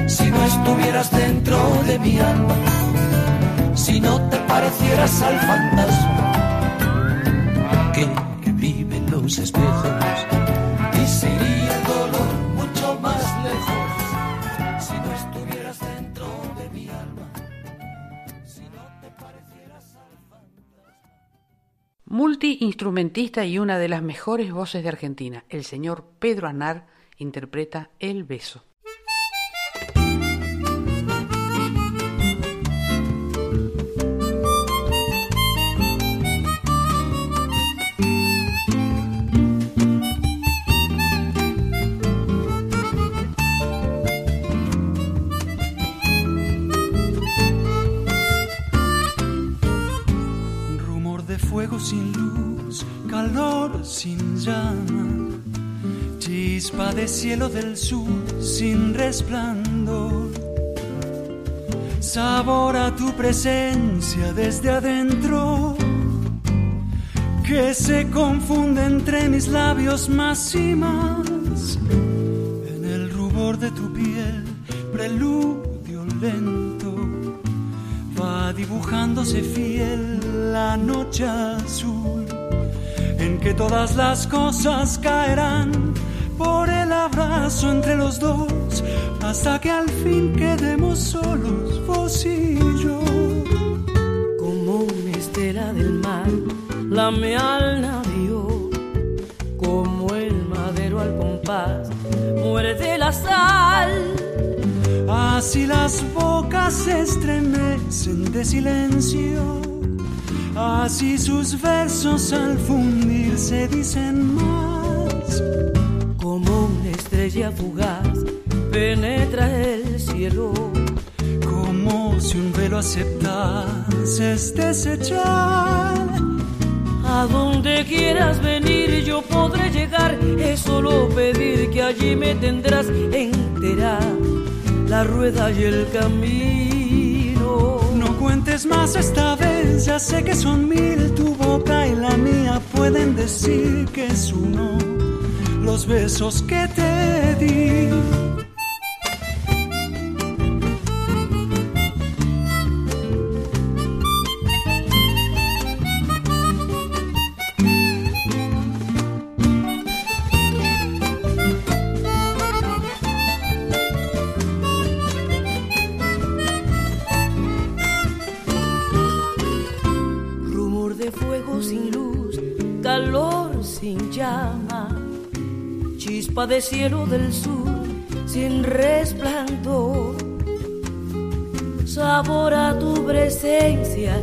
si no estuvieras dentro de mi alma, si no te parecieras al fantasma que vive en los espejos. Multiinstrumentista y una de las mejores voces de Argentina, el señor Pedro Aznar interpreta El beso. Chispa de cielo del sur sin resplandor. Sabor a tu presencia desde adentro, que se confunde entre mis labios más y más. En el rubor de tu piel, preludio lento va dibujándose fiel la noche azul en que todas las cosas caerán por el abrazo entre los dos hasta que al fin quedemos solos vos y yo. Como una estela del mar, lame al navío, como el madero al compás, muere de la sal. así las bocas se estremecen de silencio así sus versos al fundirse dicen más. Como una estrella fugaz penetra el cielo, como si un velo aceptase es desechar a donde quieras venir yo podré llegar, es solo pedir que allí me tendrás entera la rueda y el camino. No cuentes más esta ya sé que son mil, tu boca y la mía pueden decir que es uno los besos que te di. Chispa de cielo del sur sin resplandor. Sabor a tu presencia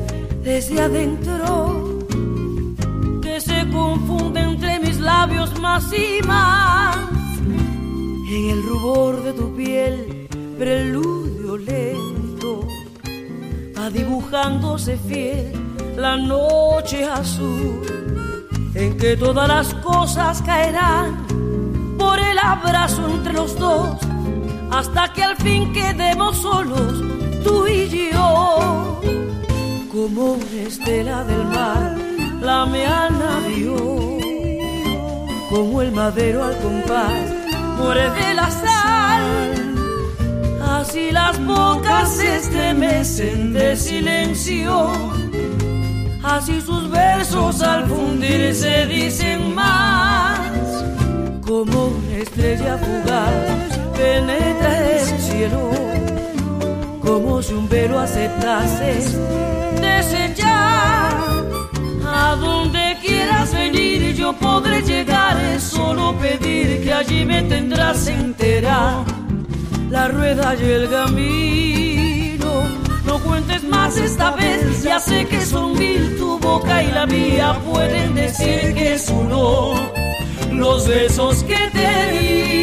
desde adentro, que se confunde entre mis labios más y más. En el rubor de tu piel, preludio lento va dibujándose fiel la noche azul en que todas las cosas caerán el abrazo entre los dos hasta que al fin quedemos solos tú y yo. Como una estela del mar lame al navío como el madero al compás muere de la sal. Así las bocas se estremecen de silencio, así sus versos al fundirse dicen más. Como una estrella fugaz penetra el cielo, como si un velo aceptase desechar. A donde quieras venir yo podré llegar, solo pedir que allí me tendrás entera la rueda y el camino. No cuentes más esta vez, ya sé que son mil, tu boca y la mía pueden decir que es uno. Los besos que te di.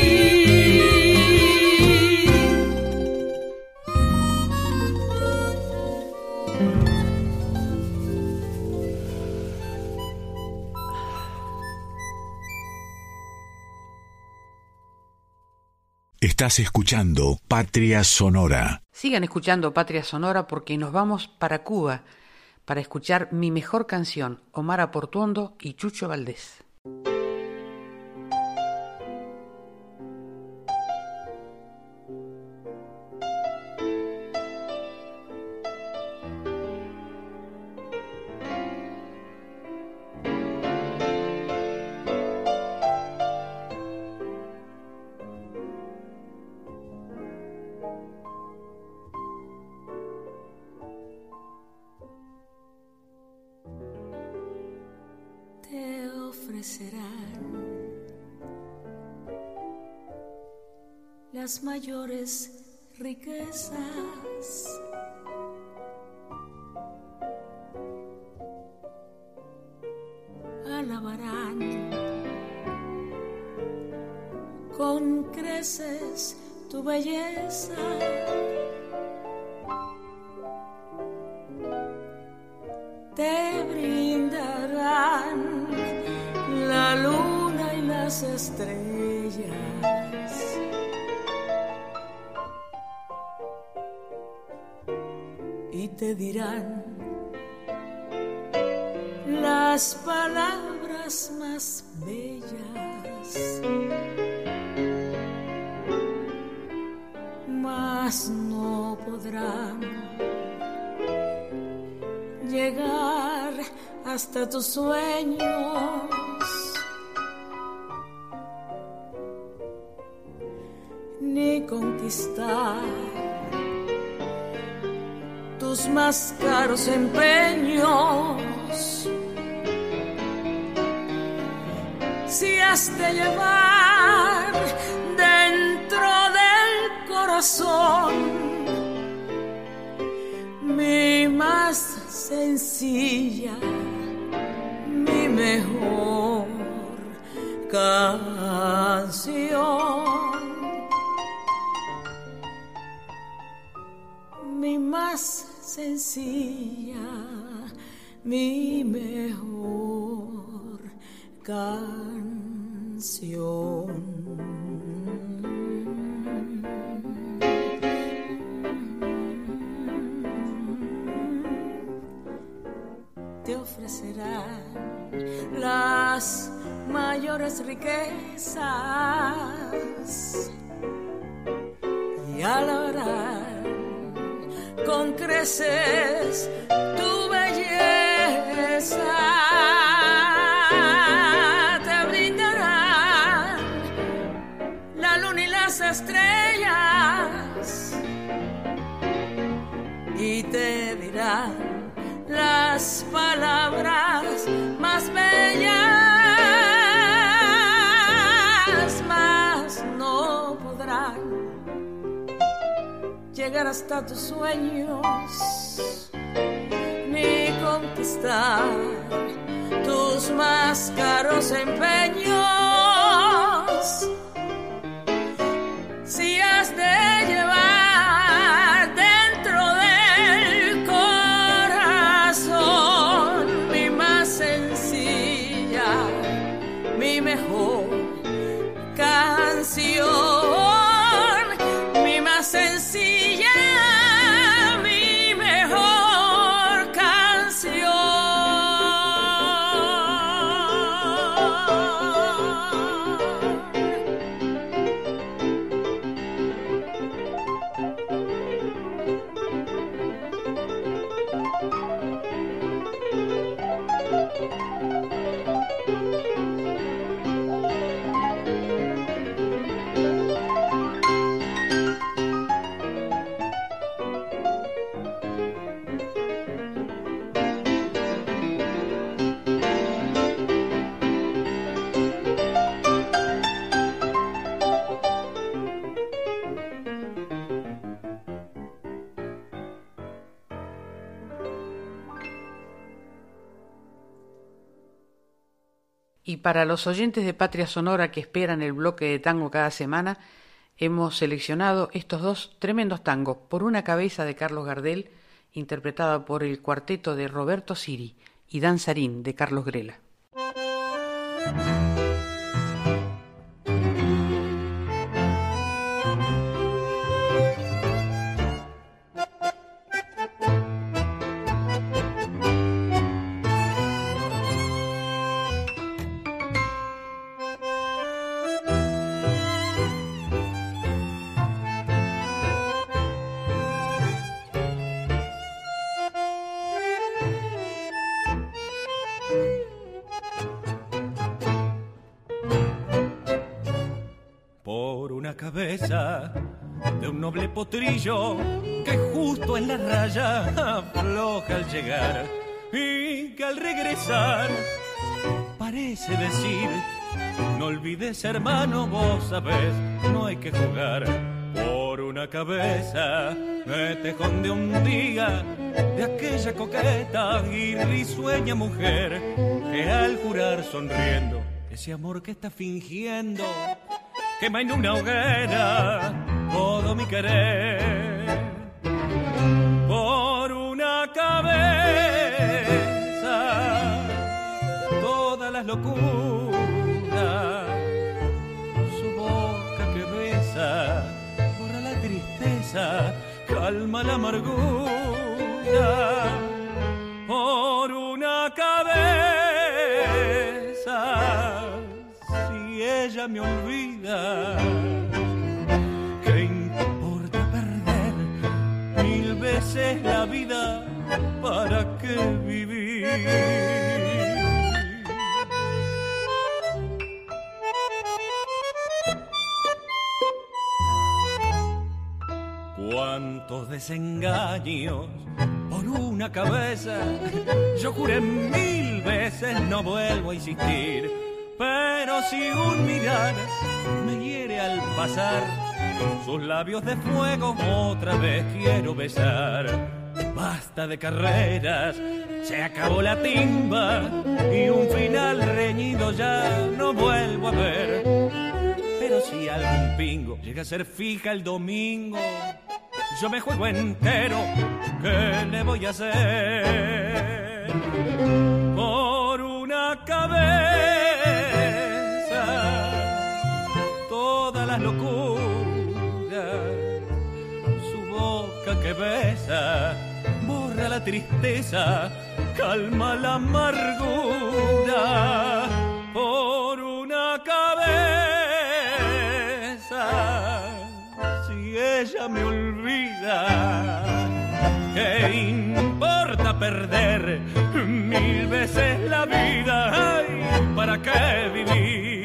Estás escuchando Patria Sonora. Sigan escuchando Patria Sonora porque nos vamos para Cuba para escuchar mi mejor canción, Omar Aportuondo y Chucho Valdés. Las mayores riquezas. Alabarán con creces tu belleza. Te brindarán la luna y las estrellas. Te dirán las palabras más bellas. Mas no podrán llegar hasta tus sueños. Ni conquistar tus más caros empeños. Si has de llevar dentro del corazón mi más sencilla, mi mejor canción. Mi más sencilla, mi mejor canción. Te ofrecerán las mayores riquezas con creces tu belleza. Te brindarán la luna y las estrellas y te dirán las palabras hasta tus sueños, ni conquistar tus más caros empeños. Para los oyentes de Patria Sonora que esperan el bloque de tango cada semana, hemos seleccionado estos dos tremendos tangos, por una cabeza de Carlos Gardel, interpretada por el cuarteto de Roberto Siri, y Danzarín de Carlos Grela. Potrillo que justo en la raya afloja al llegar y que al regresar parece decir no olvides hermano vos sabés no hay que jugar por una cabeza. Me tejón de un día de aquella coqueta y risueña mujer que al jurar sonriendo ese amor que está fingiendo quema en una hoguera todo mi querer. Por una cabeza, todas las locuras. Su boca que besa, borra la tristeza, calma la amargura. Por una cabeza, si ella me olvida veces la vida? ¿Para qué vivir? Cuántos desengaños por una cabeza. Yo juré mil veces, no vuelvo a insistir. Pero si un mirar me hiere al pasar, sus labios de fuego otra vez quiero besar. Basta de carreras, se acabó la timba y un final reñido ya no vuelvo a ver. Pero si algún pingo llega a ser fija el domingo, yo me juego entero, ¿qué le voy a hacer? Por una cabeza las locuras. Borra la tristeza, calma la amargura por una cabeza. Si ella me olvida, ¿qué importa perder mil veces la vida? ¿para qué vivir?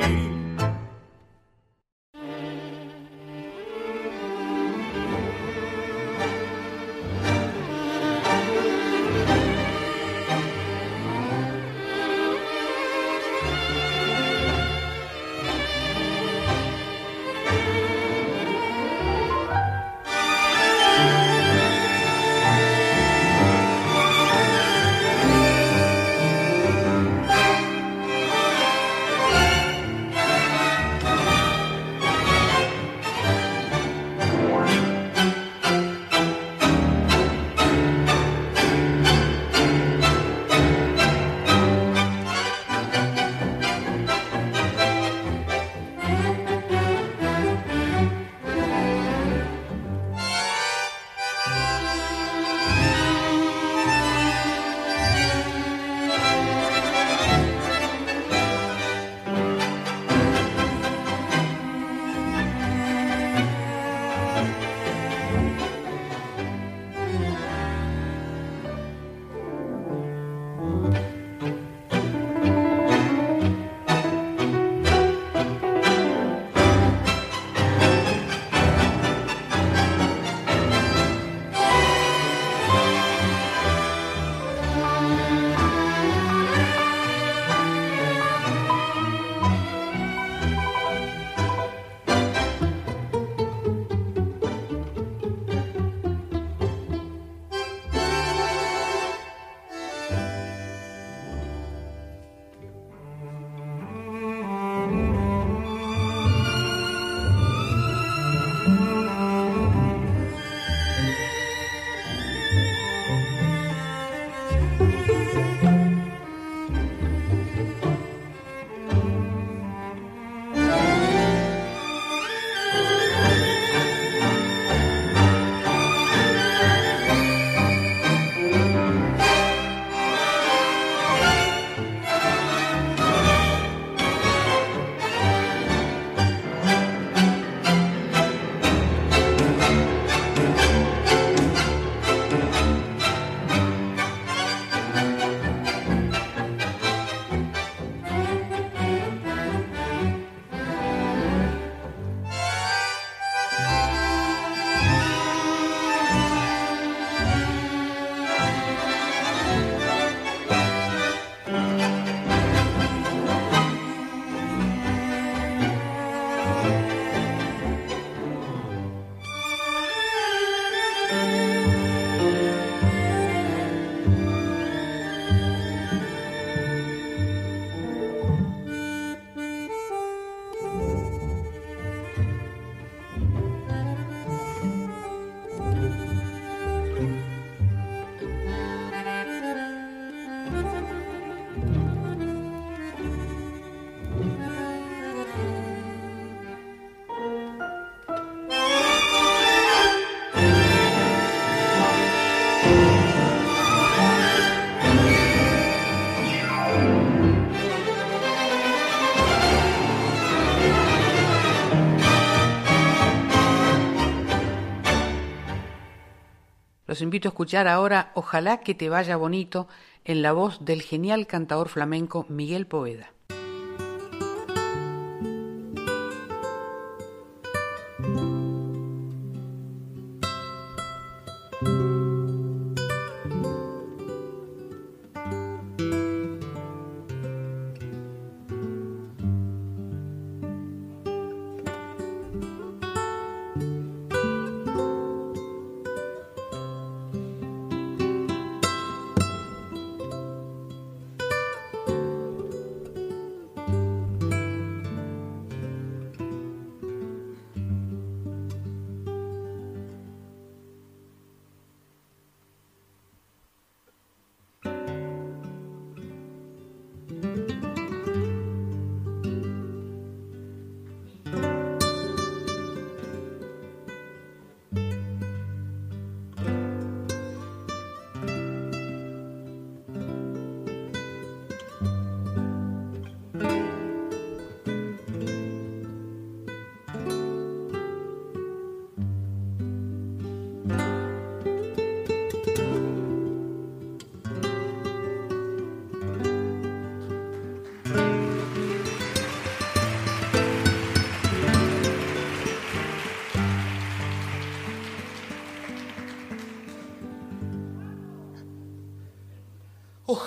Los invito a escuchar ahora Ojalá que te vaya bonito en la voz del genial cantador flamenco Miguel Poveda.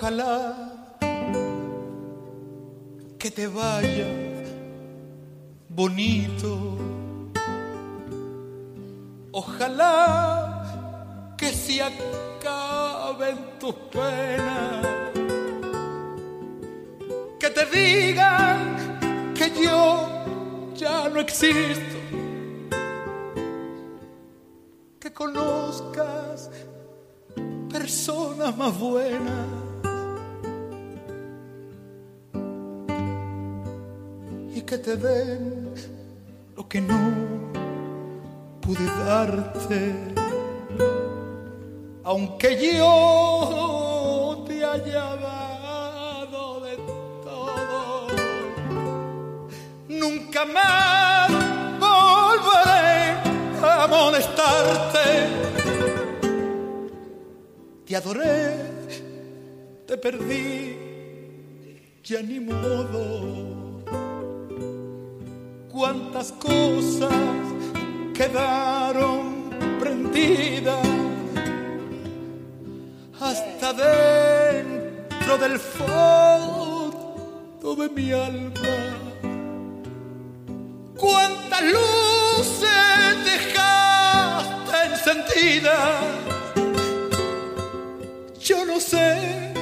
Ojalá que te vaya bonito. Ojalá que se acaben tus penas. Que te digan que yo ya no existo. Que conozcas personas más buenas que te den lo que no pude darte. Aunque yo te haya dado de todo, nunca más volveré a molestarte. Te adoré, te perdí, ya ni modo cuántas cosas quedaron prendidas hasta dentro del fondo de mi alma. Cuántas luces dejaste encendidas. Yo no sé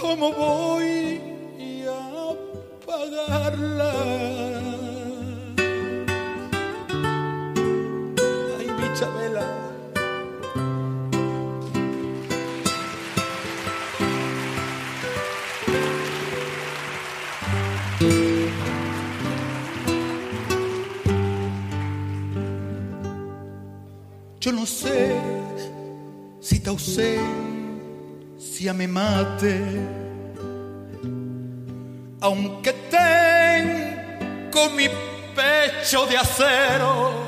cómo voy a apagarla. Yo no sé si te ausencia me mate, aunque tengo mi pecho de acero,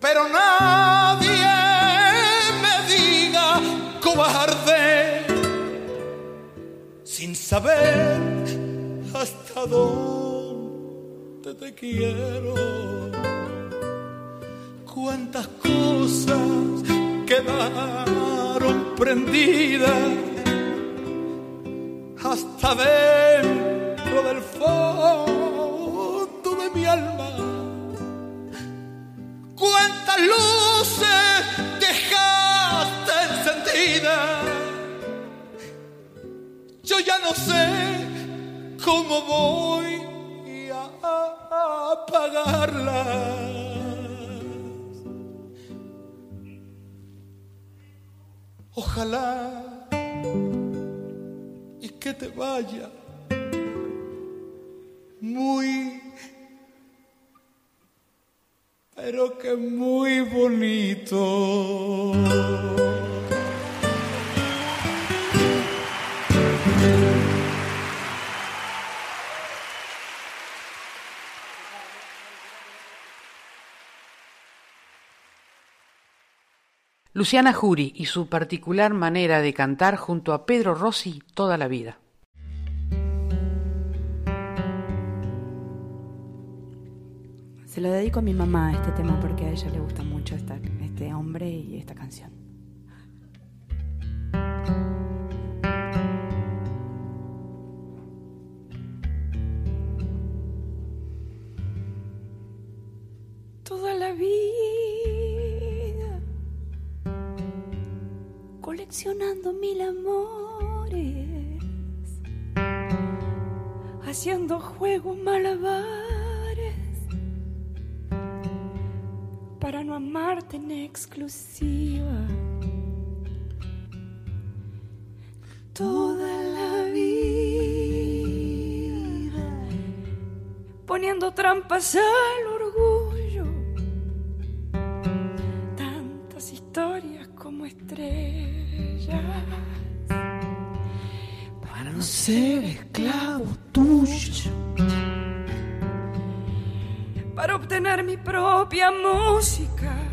pero nadie me diga cobarde sin saber hasta dónde te quiero cuántas cosas quedaron prendidas hasta dentro del fondo de mi alma. Cuántas luces dejaste encendidas. Yo ya no sé cómo voy a apagarlas. Ojalá y que te vaya muy, pero que muy bonito. Luciana Jury y su particular manera de cantar junto a Pedro Rossi toda la vida. Se lo dedico a mi mamá a este tema porque a ella le gusta mucho esta, este hombre y esta canción. Toda la vida confeccionando mil amores, haciendo juegos malabares para no amarte en exclusiva. Toda la vida poniendo trampas a lo propia música.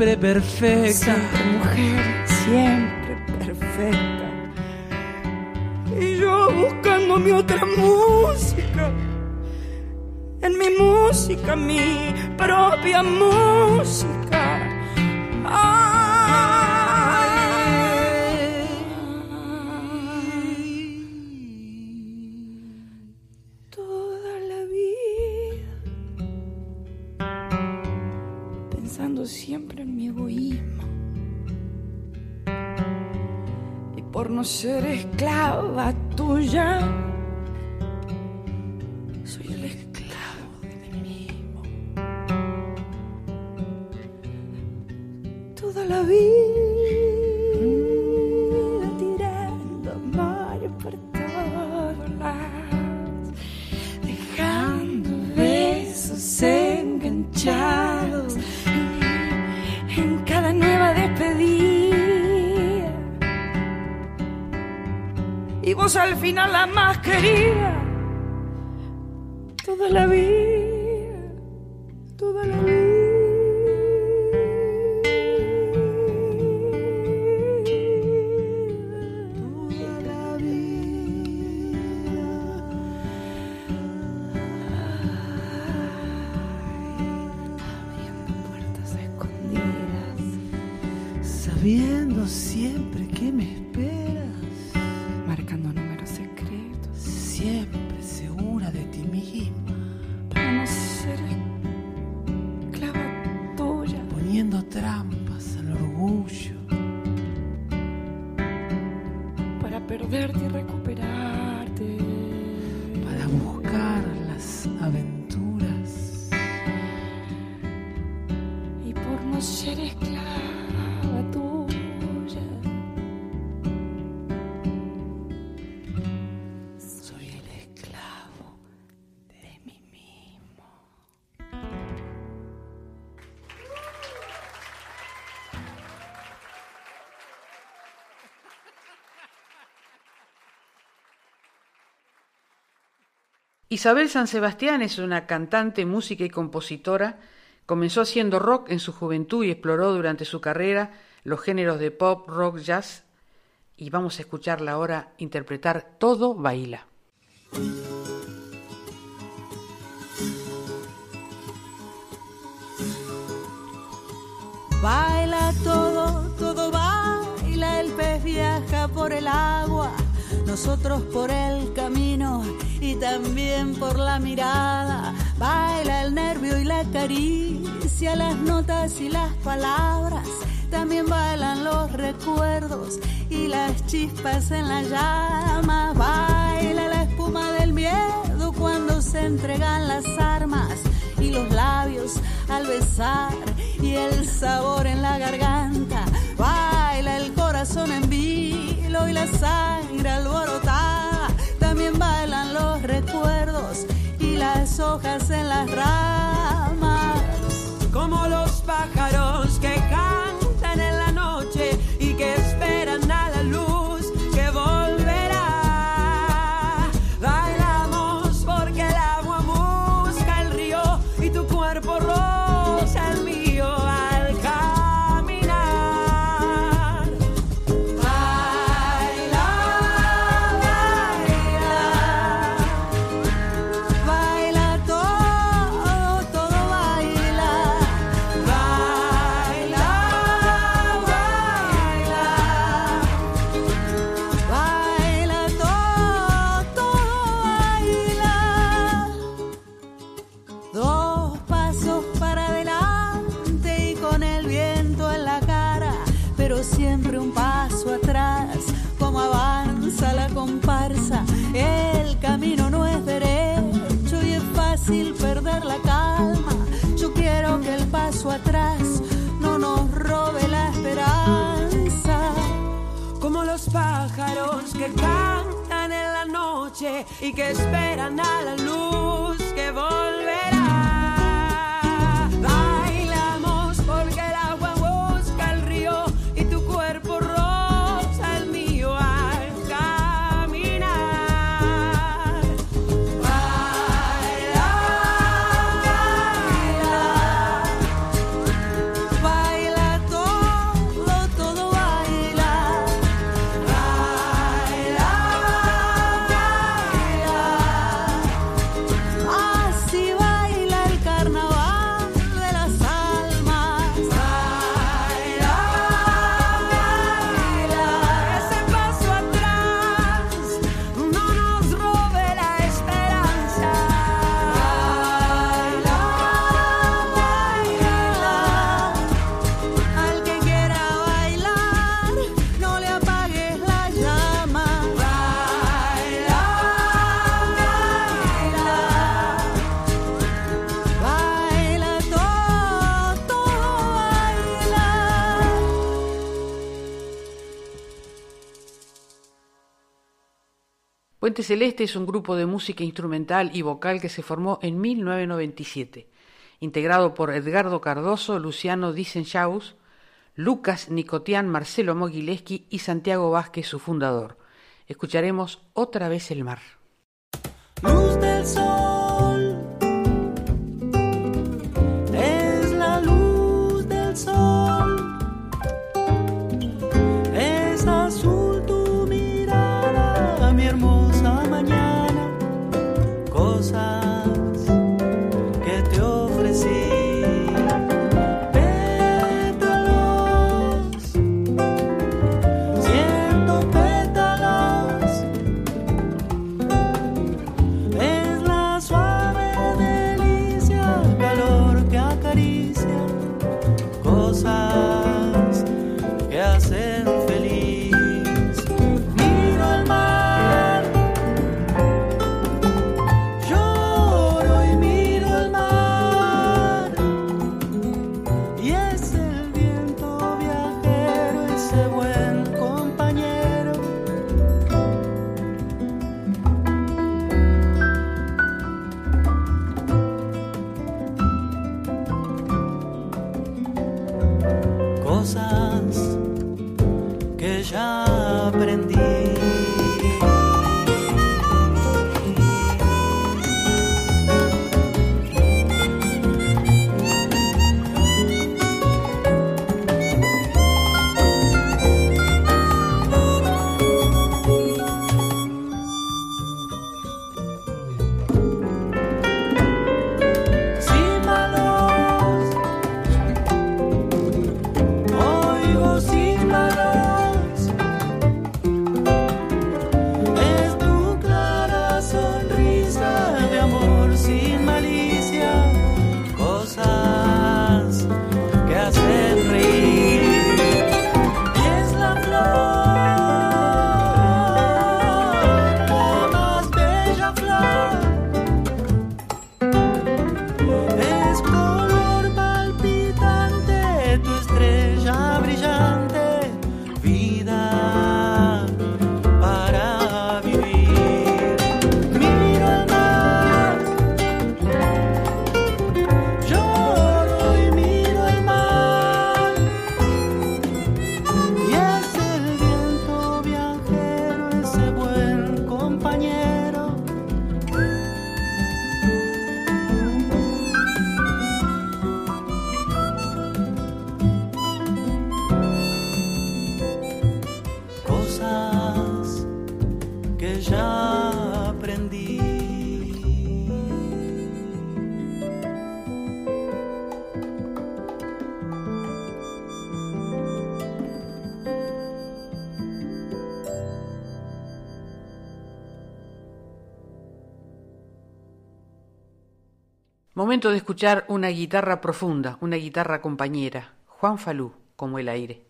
siempre perfecta. Siempre mujer, siempre perfecta. Y yo buscando mi otra música. En mi música, mi propia música querida, toda la vida, toda la vida. Isabel San Sebastián es una cantante, música y compositora. Comenzó haciendo rock en su juventud y exploró durante su carrera los géneros de pop, rock, jazz. Y vamos a escucharla ahora interpretar Todo Baila. Baila todo, todo baila, el pez viaja por el agua nosotros por el camino también por la mirada. Baila el nervio y la caricia, las notas y las palabras. También bailan los recuerdos y las chispas en la llama. Baila la espuma del miedo cuando se entregan las armas y los labios al besar y el sabor en la garganta. Baila el corazón en vilo y la sangre hojas en las ramas. Que esperan a la Celeste es un grupo de música instrumental y vocal que se formó en 1997, integrado por Edgardo Cardoso, Luciano Dicenchaus, Lucas Nicotian, Marcelo Mogileski y Santiago Vázquez, su fundador. Escucharemos otra vez el mar. De escuchar una guitarra profunda, una guitarra compañera. Juan Falú, como el aire.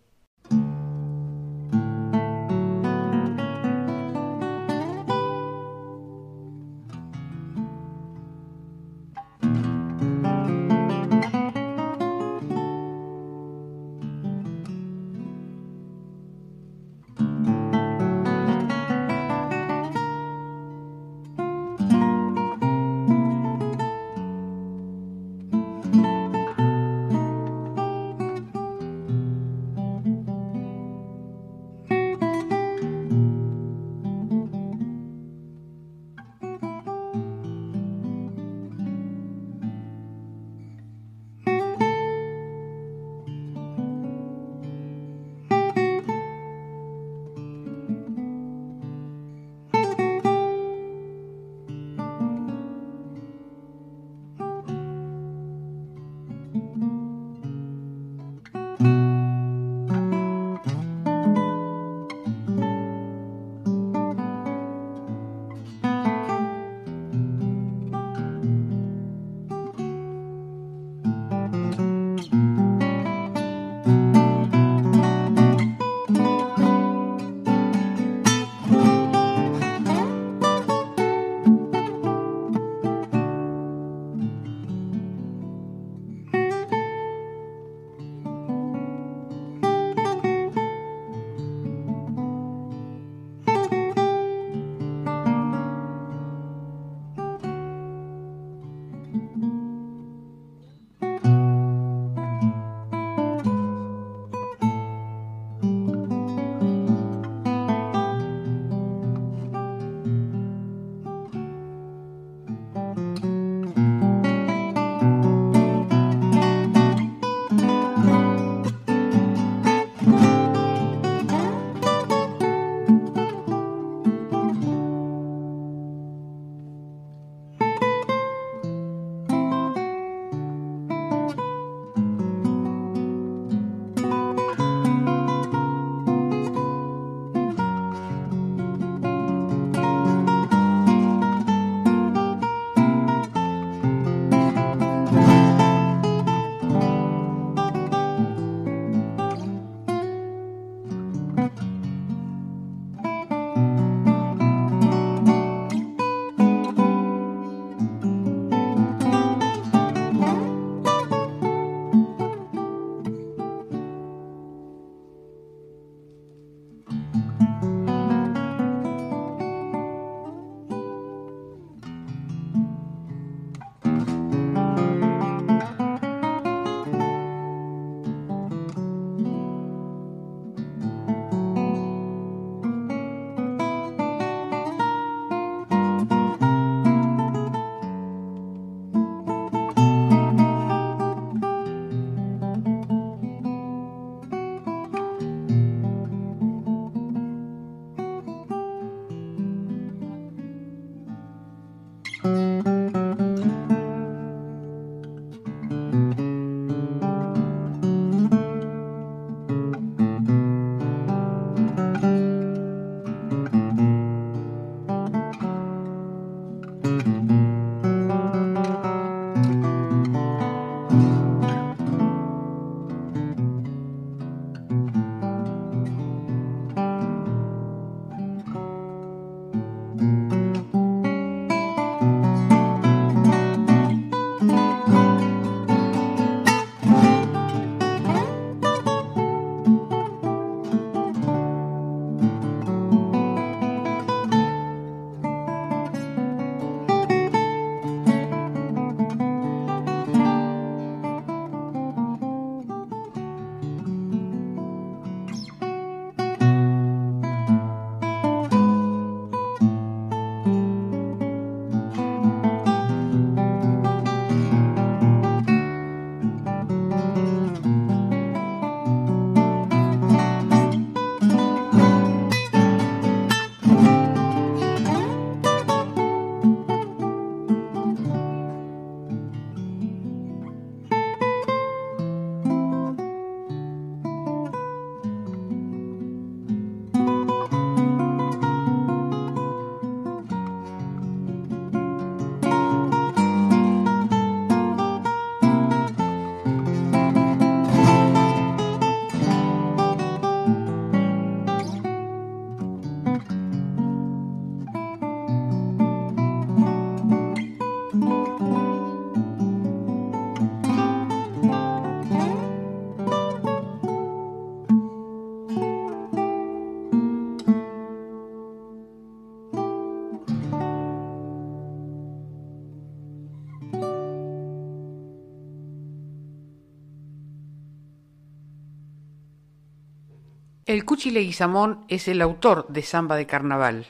El Cuchi Leguizamón es el autor de Samba de Carnaval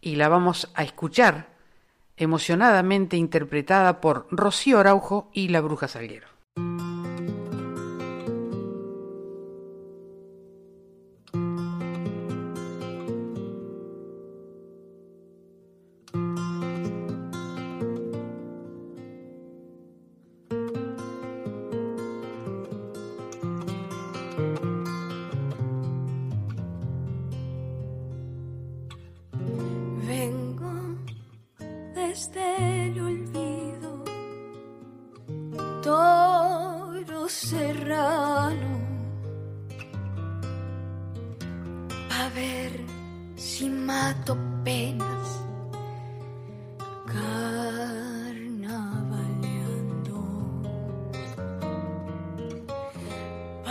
y la vamos a escuchar emocionadamente interpretada por Rocío Araujo y la Bruja Salguero.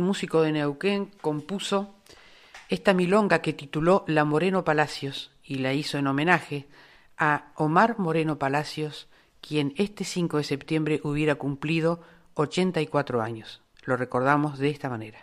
músico de Neuquén, compuso esta milonga que tituló La Moreno Palacios y la hizo en homenaje a Omar Moreno Palacios, quien este 5 de septiembre hubiera cumplido 84 años. Lo recordamos de esta manera.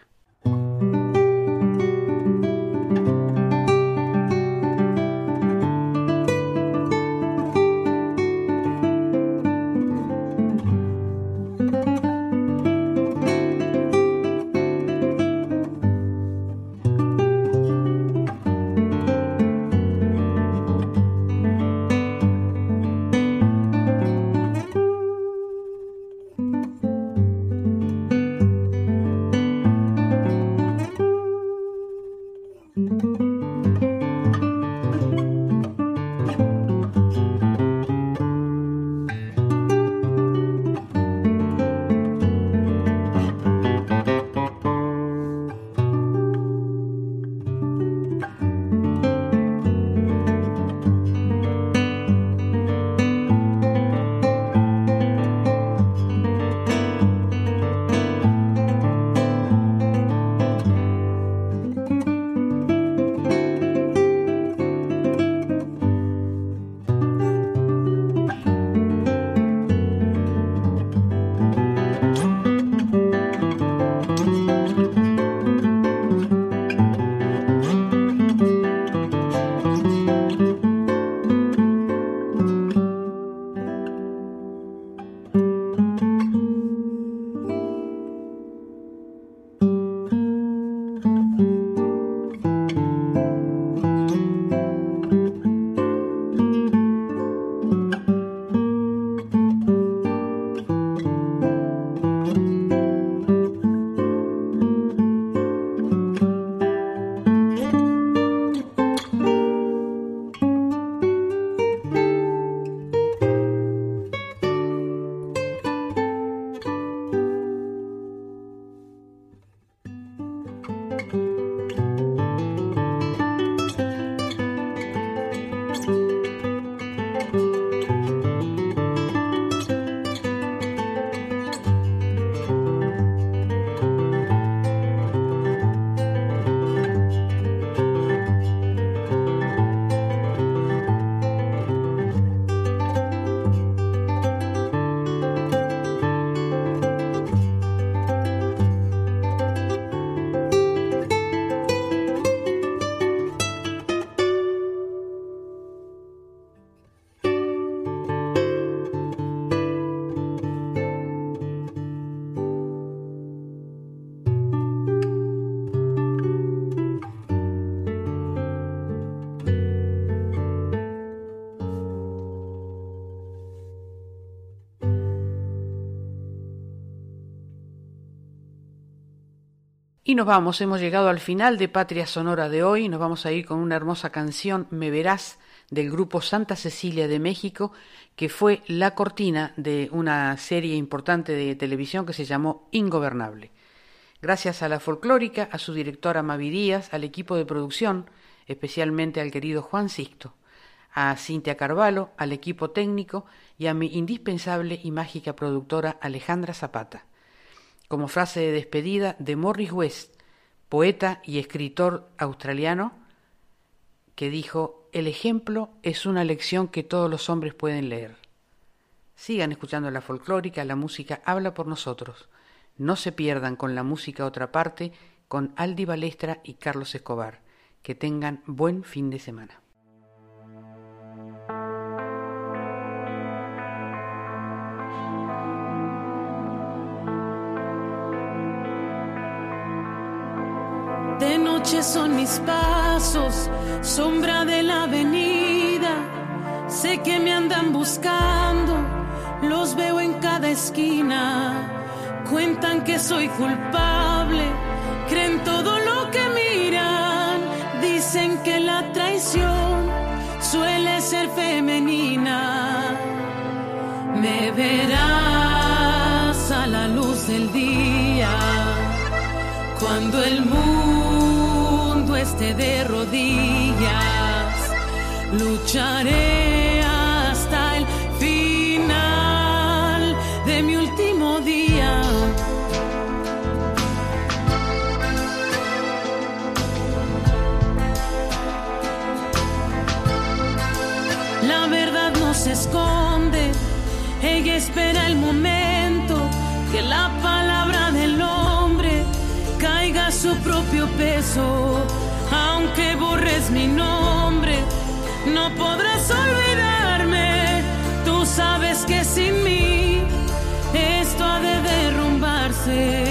Y nos vamos, hemos llegado al final de Patria Sonora de hoy, nos vamos a ir con una hermosa canción, Me Verás, del grupo Santa Cecilia de México, que fue la cortina de una serie importante de televisión que se llamó Ingobernable. Gracias a la folclórica, a su directora Mavi Díaz, al equipo de producción, especialmente al querido Juan Sisto, a Cintia Carvalho, al equipo técnico y a mi indispensable y mágica productora Alejandra Zapata como frase de despedida de Morris West, poeta y escritor australiano, que dijo, el ejemplo es una lección que todos los hombres pueden leer. Sigan escuchando la folclórica, la música habla por nosotros. No se pierdan con la música otra parte, con Aldi Balestra y Carlos Escobar. Que tengan buen fin de semana. Son mis pasos, sombra de la avenida. Sé que me andan buscando, los veo en cada esquina. Cuentan que soy culpable, creen todo lo que miran. Dicen que la traición suele ser femenina. Me verás a la luz del día cuando el mundo esté de rodillas, lucharé hasta el final de mi último día. La verdad no se esconde, ella espera el momento que la palabra del hombre caiga su propio peso. Mi nombre, no podrás olvidarme. Tú sabes que sin mí esto ha de derrumbarse.